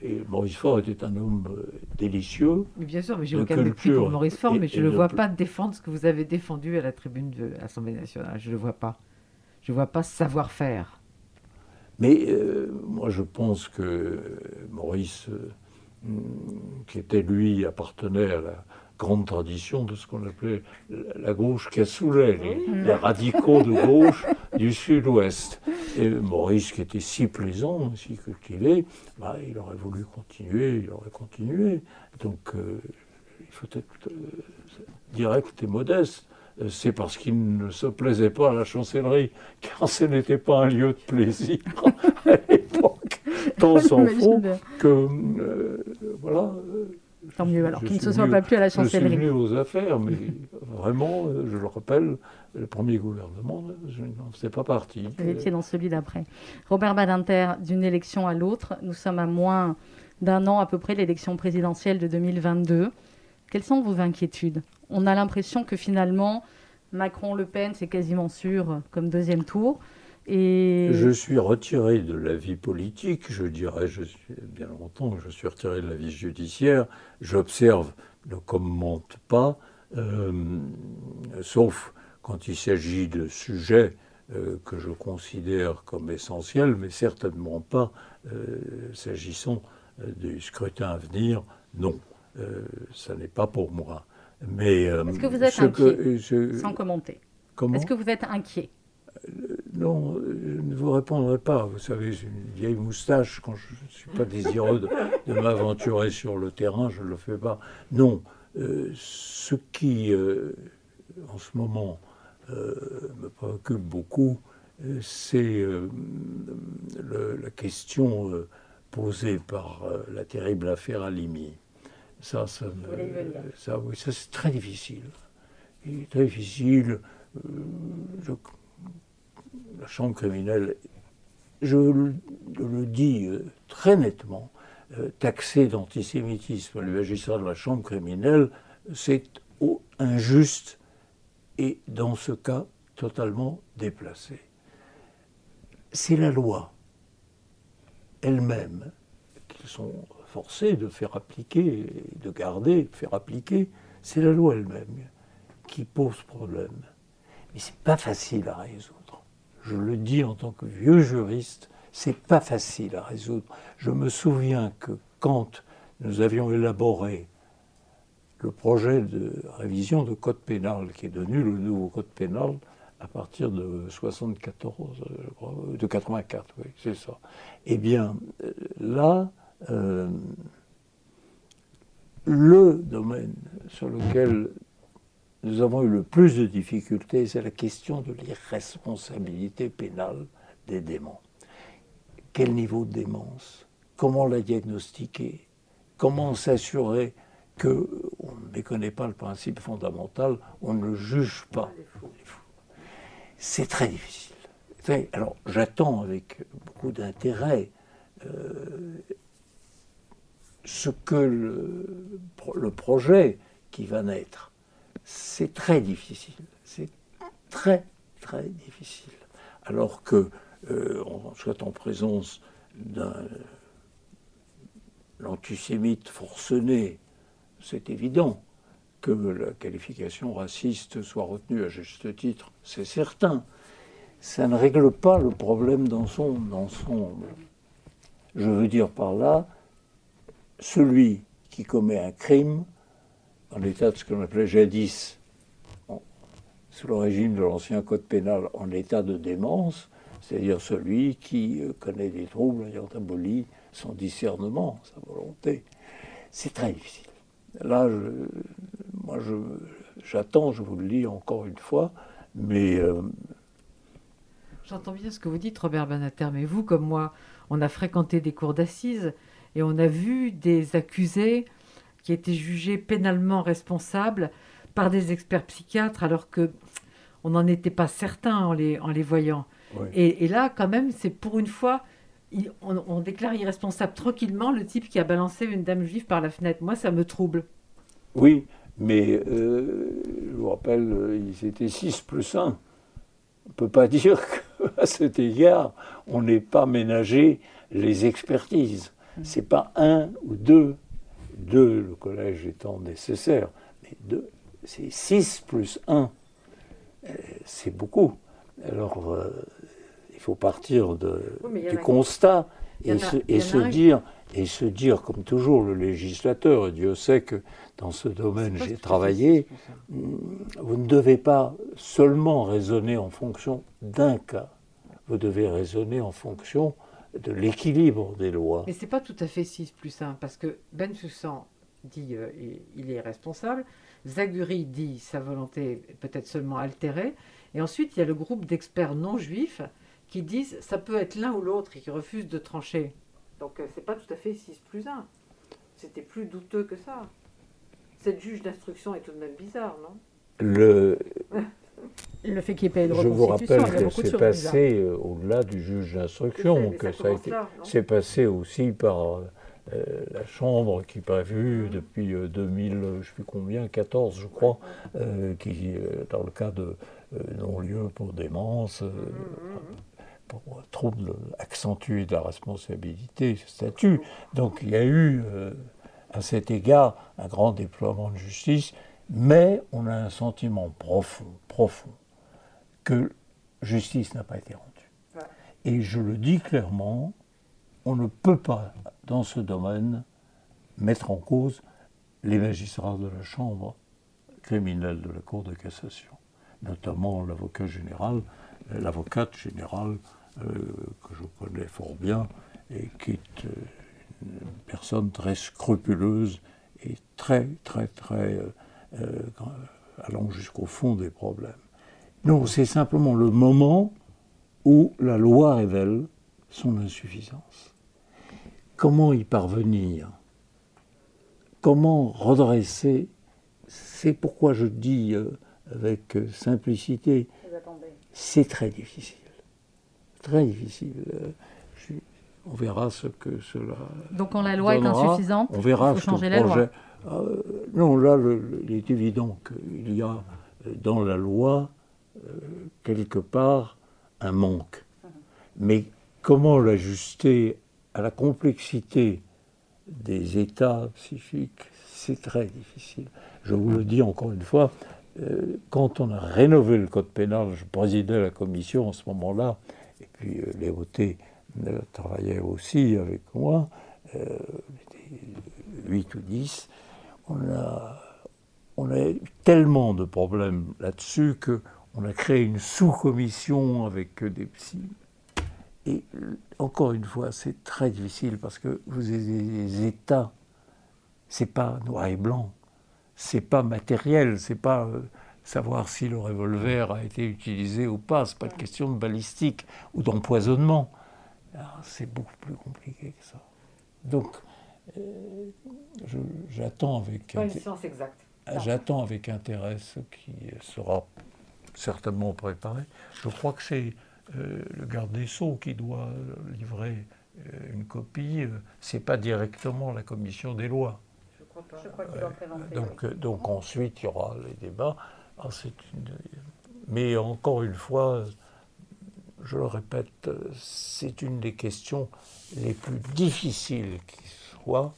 Et Maurice Faure était un homme euh, délicieux. Mais bien sûr, mais j'ai aucun mépris pour Maurice Faure, mais je ne le vois pas défendre ce que vous avez défendu à la tribune de l'Assemblée nationale. Je ne le vois pas. Je ne vois pas savoir-faire. Mais euh, moi, je pense que Maurice, euh, qui était lui, appartenait à la grande tradition de ce qu'on appelait la gauche cassoulet, les, les radicaux de gauche du sud-ouest. Et Maurice, qui était si plaisant, si cultivé, bah, il aurait voulu continuer, il aurait continué. Donc, euh, il faut être direct et modeste. C'est parce qu'il ne se plaisait pas à la chancellerie, car ce n'était pas un lieu de plaisir à l'époque. Tant s'en faut que, euh, voilà. Tant mieux alors qu'il ne se soit pas plus à la chancellerie. Je suis venu aux affaires, mais vraiment, je le rappelle, le premier gouvernement, je n'en faisais pas partie. Vous étiez dans celui d'après. Robert Badinter, d'une élection à l'autre, nous sommes à moins d'un an à peu près de l'élection présidentielle de 2022. Quelles sont vos inquiétudes? On a l'impression que finalement, Macron-Le Pen, c'est quasiment sûr comme deuxième tour. Et... Je suis retiré de la vie politique, je dirais, je suis bien longtemps que je suis retiré de la vie judiciaire. J'observe, ne commente pas, euh, sauf quand il s'agit de sujets euh, que je considère comme essentiels, mais certainement pas euh, s'agissant du scrutin à venir. Non, ça n'est pas pour moi. Mais est-ce que vous êtes inquiet Sans commenter? Est-ce que vous êtes inquiet? Non, je ne vous répondrai pas. Vous savez, j'ai une vieille moustache. Quand je ne suis pas désireux de, m'aventurer sur le terrain, je ne le fais pas. Non, ce qui, en ce moment, euh, me préoccupe beaucoup, euh, c'est euh, la question posée par la terrible affaire Alimi. Ça, ça, ça, oui, ça c'est très difficile. Très difficile. La chambre criminelle, je le, dis très nettement, taxé d'antisémitisme le magistrat de la chambre criminelle, c'est injuste et dans ce cas totalement déplacé. C'est la loi elle-même qu'ils sont forcés de faire appliquer, de garder, de faire appliquer, c'est la loi elle-même qui pose problème. Mais c'est pas facile à résoudre. Je le dis en tant que vieux juriste, c'est pas facile à résoudre. Je me souviens que quand nous avions élaboré le projet de révision de code pénal, qui est devenu le nouveau code pénal à partir de 74, je crois, de 84, oui, c'est ça. Eh bien, là, euh, le domaine sur lequel nous avons eu le plus de difficultés, c'est la question de l'irresponsabilité pénale des démons. Quel niveau de démence? Comment la diagnostiquer? Comment s'assurer qu'on ne méconnaît pas le principe fondamental, on ne juge pas? C'est très difficile. Alors j'attends avec beaucoup d'intérêt euh, ce que le, le, projet qui va naître. C'est très difficile. C'est très très difficile. Alors que euh, soit en présence d'un antisémite forcené c'est évident que la qualification raciste soit retenue à juste titre, c'est certain. Ça ne règle pas le problème dans son ensemble. Je veux dire par là, celui qui commet un crime, en état de ce qu'on appelait jadis, sous le régime de l'ancien code pénal, en état de démence, c'est-à-dire celui qui euh, connaît des troubles ayant aboli son discernement, sa volonté, c'est très difficile. Là, moi, j'attends, je, vous le dis encore une fois, mais... Euh, J'entends bien ce que vous dites, Robert Banater, mais vous, comme moi, on a fréquenté des cours d'assises et on a vu des accusés qui étaient jugés pénalement responsables par des experts psychiatres, alors que on n'en était pas certain en les, en les voyant. Et, là, quand même, c'est pour une fois, on, déclare irresponsable tranquillement le type qui a balancé une dame juive par la fenêtre. Moi, ça me trouble. Oui, Mais euh, je vous rappelle, euh, ils étaient 6 plus 1. On ne peut pas dire qu'à cet égard, on n'ait pas ménagé les expertises. Mm. Ce n'est pas un ou deux, deux le collège étant nécessaire, mais deux, c'est 6 plus 1. Euh, c'est beaucoup. Alors, il faut partir de, du constat et, se, et se dire, et se dire, comme toujours, le législateur, et Dieu sait que dans ce domaine j'ai travaillé, mm, vous ne devez pas seulement raisonner en fonction d'un cas, vous devez raisonner en fonction de l'équilibre des lois. Mais ce n'est pas tout à fait 6 plus 1, parce que Ben Soussan dit euh, il est responsable, Zaguri dit sa volonté peut-être seulement altérée, et ensuite il y a le groupe d'experts non juifs qui disent ça peut être l'un ou l'autre et qui refusent de trancher. Donc euh, c'est pas tout à fait 6 plus 1. C'était plus douteux que ça. Cette juge d'instruction est tout de même bizarre, non? Le, le fait qu'il n'y ait pas eu de Je vous rappelle que c'est passé euh, au-delà du juge d'instruction, que ça, a été, c'est passé aussi par euh, la Chambre qui prévu depuis 2000, je ne sais plus combien, 14 je crois, qui, dans le cas de non-lieu pour démence, mmh, mmh, pour trouble accentué de la responsabilité, statut. Donc il y a eu euh, à cet égard un grand déploiement de justice, mais on a un sentiment profond, profond, que justice n'a pas été rendue. Et je le dis clairement, on ne peut pas, dans ce domaine, mettre en cause les magistrats de la Chambre criminelle de la Cour de cassation, notamment l'avocat général, euh, l'avocate générale euh, que je connais fort bien et qui est euh, une personne très scrupuleuse et très, très, très euh, allant jusqu'au fond des problèmes. Non, c'est simplement le moment où la loi révèle son insuffisance. Comment y parvenir? Comment redresser? C'est pourquoi je dis avec simplicité, c'est très difficile très difficile. Euh, on verra ce que cela. Donc, quand la loi est insuffisante, on verra il faut changer la loi. Euh, non, là, il est évident qu'il y a euh, dans la loi, quelque part, un manque. Mais comment l'ajuster à la complexité des états psychiques, c'est très difficile. Je vous le dis encore une fois, quand on a rénové le code pénal, je présidais la commission en ce moment-là, et puis euh, Léo T euh, travaillait aussi avec moi, euh, 8 ou 10, on a, on a eu tellement de problèmes là-dessus qu'on a créé une sous-commission avec des psys. Et encore une fois, c'est très difficile parce que vous avez des états, c'est pas noir et blanc, c'est pas matériel, c'est pas savoir si le revolver a été utilisé ou pas. Ce n'est pas une question de balistique ou d'empoisonnement. C'est beaucoup plus compliqué que ça. Donc, euh, j'attends avec, j'attends avec intérêt ce qui sera certainement préparé. Je crois que c'est euh, le garde des Sceaux qui doit livrer euh, une copie. Ce n'est pas directement la commission des lois. Je crois, pas. Je crois qu'il doit présenter. Donc, donc ensuite, il y aura les débats. Ah, mais encore une fois, je le répète, c'est une des questions les plus difficiles qui soit,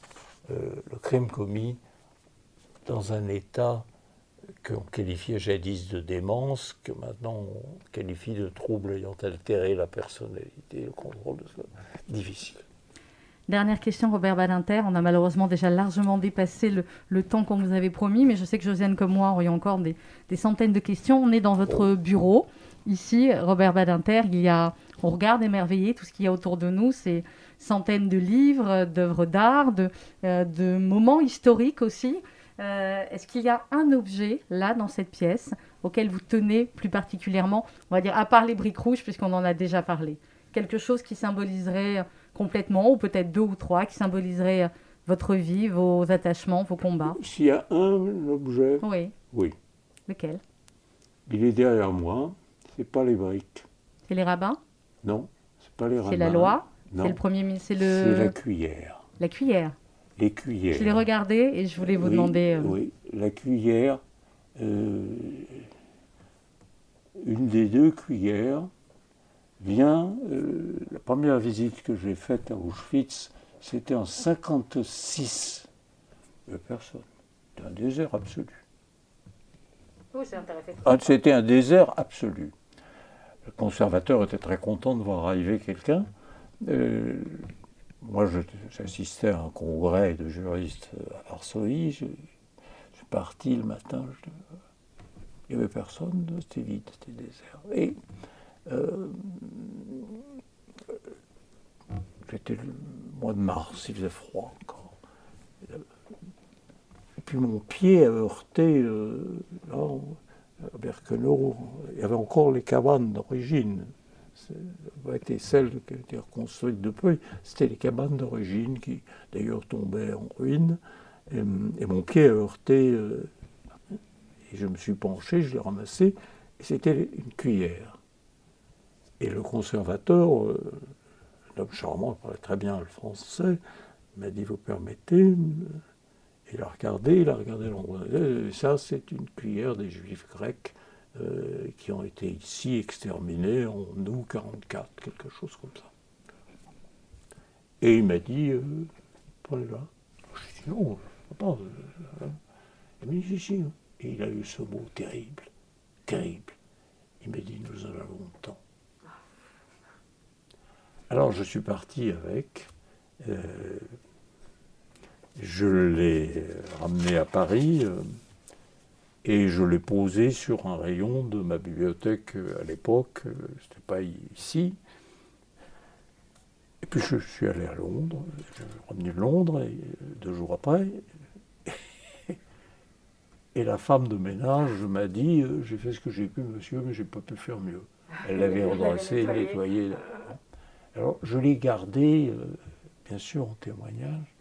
euh, le crime commis dans un état qu'on qualifiait jadis de démence, que maintenant on qualifie de trouble ayant altéré la personnalité, le contrôle de soi. Difficile. Dernière question, Robert Badinter. On a malheureusement déjà largement dépassé le, temps qu'on vous avait promis, mais je sais que Josiane comme moi aurions encore des, centaines de questions. On est dans votre bureau. Ici, Robert Badinter, il y a, on regarde émerveillé tout ce qu'il y a autour de nous. C'est centaines de livres, d'œuvres d'art, de, euh, moments historiques aussi. Euh, est-ce qu'il y a un objet là dans cette pièce auquel vous tenez plus particulièrement, on va dire, à part les briques rouges, puisqu'on en a déjà parlé Quelque chose qui symboliserait complètement, ou peut-être deux ou trois, qui symboliseraient votre vie, vos attachements, vos combats? S'il y a un objet. Oui. Oui. Lequel? Il est derrière moi. C'est pas les briques. C'est les rabbins? Non, c'est pas les rabbins. C'est la loi? C'est le premier C'est le... la cuillère. La cuillère les cuillères. Je l'ai regardé et je voulais vous demander. Euh, oui, la cuillère, euh, une des deux cuillères vient. Euh, la première visite que j'ai faite à Auschwitz, c'était en 56. Il personne. C'était un désert absolu. Oui, c'est ah, C'était un désert absolu. Le conservateur était très content de voir arriver quelqu'un. Moi, j'assistais à un congrès de juristes à Varsovie. Je, suis parti le matin. il n'y avait personne, c'était vide, c'était désert. Et euh, c'était le mois de mars, il faisait froid encore. Et puis mon pied a heurté euh, là, à Berkenau. Il y avait encore les cabanes d'origine. Ça été celles qui étaient reconstruites depuis. C'était les cabanes d'origine qui d'ailleurs tombaient en ruine. Et, mon pied a heurté. Euh, et je me suis penché, je l'ai ramassé. Et c'était une cuillère. Et le conservateur, euh, un homme charmant, il parlait très bien le français, m'a dit Vous permettez Il a regardé, il a regardé l'endroit. Ça, c'est une cuillère des juifs grecs euh, qui ont été ici exterminés en août 44, quelque chose comme ça. Et il m'a dit euh, Prenez-la. Je dit Non, pas. Il m'a dit Si, Et il a eu ce mot terrible, terrible. Il m'a dit Nous en avons longtemps. Alors je suis parti avec. Euh, je l'ai ramené à Paris euh, et je l'ai posé sur un rayon de ma bibliothèque euh, à l'époque. C'était pas ici. Et puis je suis allé à Londres. Je suis revenu de Londres et, deux jours après. Et la femme de ménage m'a dit J'ai fait ce que j'ai pu, monsieur, mais j'ai pas pu faire mieux. Elle l'avait redressé, nettoyé. Alors je l'ai gardé, euh, bien sûr, en témoignage.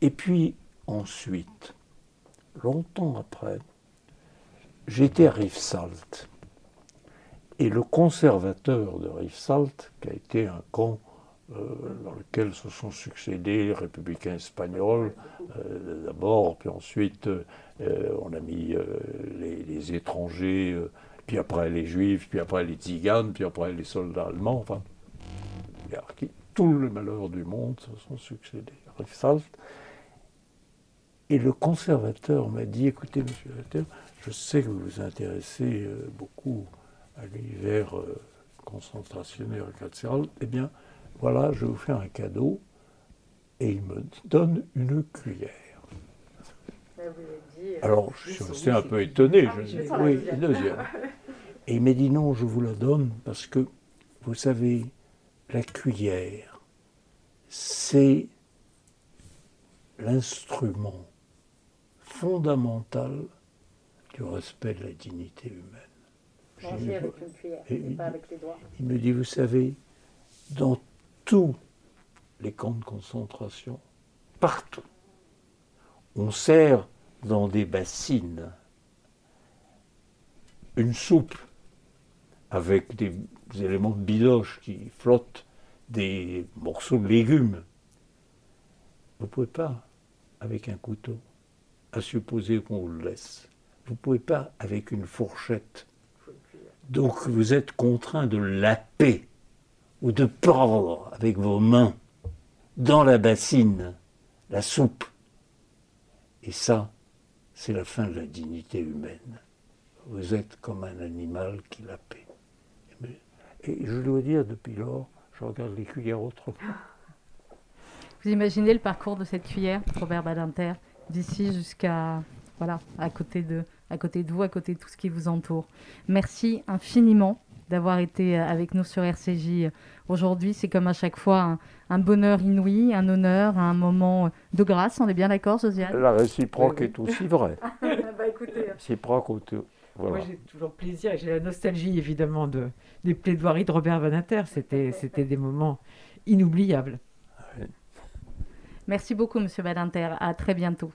Et puis ensuite, longtemps après, j'étais à Rivesaltes. Et le conservateur de Rivesaltes, qui a été un camp euh, dans lequel se sont succédés les républicains espagnols euh, d'abord, puis ensuite on a mis les, étrangers, puis après les juifs, puis après les tziganes, puis après les soldats allemands, enfin tout le malheur du monde se sont succédés. Et le conservateur m'a dit, écoutez, monsieur Vater, je sais que vous vous intéressez euh, beaucoup à l'univers euh, concentrationnaire carcéral, eh bien, voilà, je vais vous faire un cadeau. Et il me donne une cuillère. Euh, Alors, je suis resté un peu étonné. Ah, je oui, deuxième. Et il m'a dit non, je vous la donne parce que, vous savez, la cuillère, c'est l'instrument fondamental du respect de la dignité humaine. Manger avec une cuillère, et, pas avec les doigts. Il me dit, vous savez, dans tous les camps de concentration, partout, on sert dans des bassines une soupe avec des éléments de bidoche qui flottent, des morceaux de légumes. Vous ne pouvez pas avec un couteau, à supposer qu'on vous le laisse. Vous ne pouvez pas avec une fourchette. Donc vous êtes contraint de laper ou de prendre avec vos mains dans la bassine la soupe. Et ça, c'est la fin de la dignité humaine. Vous êtes comme un animal qui la paie. Et je dois dire, depuis lors, je regarde les cuillères autrement. Vous imaginez le parcours de cette cuillère, Robert Badinter, d'ici jusqu'à, voilà, à côté, de, à côté de vous, à côté de tout ce qui vous entoure. Merci infiniment d'avoir été avec nous sur RCJ aujourd'hui. C'est comme à chaque fois un, bonheur inouï, un honneur, un moment de grâce. On est bien d'accord, Josiane? La réciproque est aussi vraie. bah, écoutez. Réciproque moi, j'ai toujours plaisir. J'ai la nostalgie, évidemment, de, des plaidoiries de Robert Vanater. C'était, c'était des moments inoubliables. Merci beaucoup, Monsieur Badinter. À très bientôt.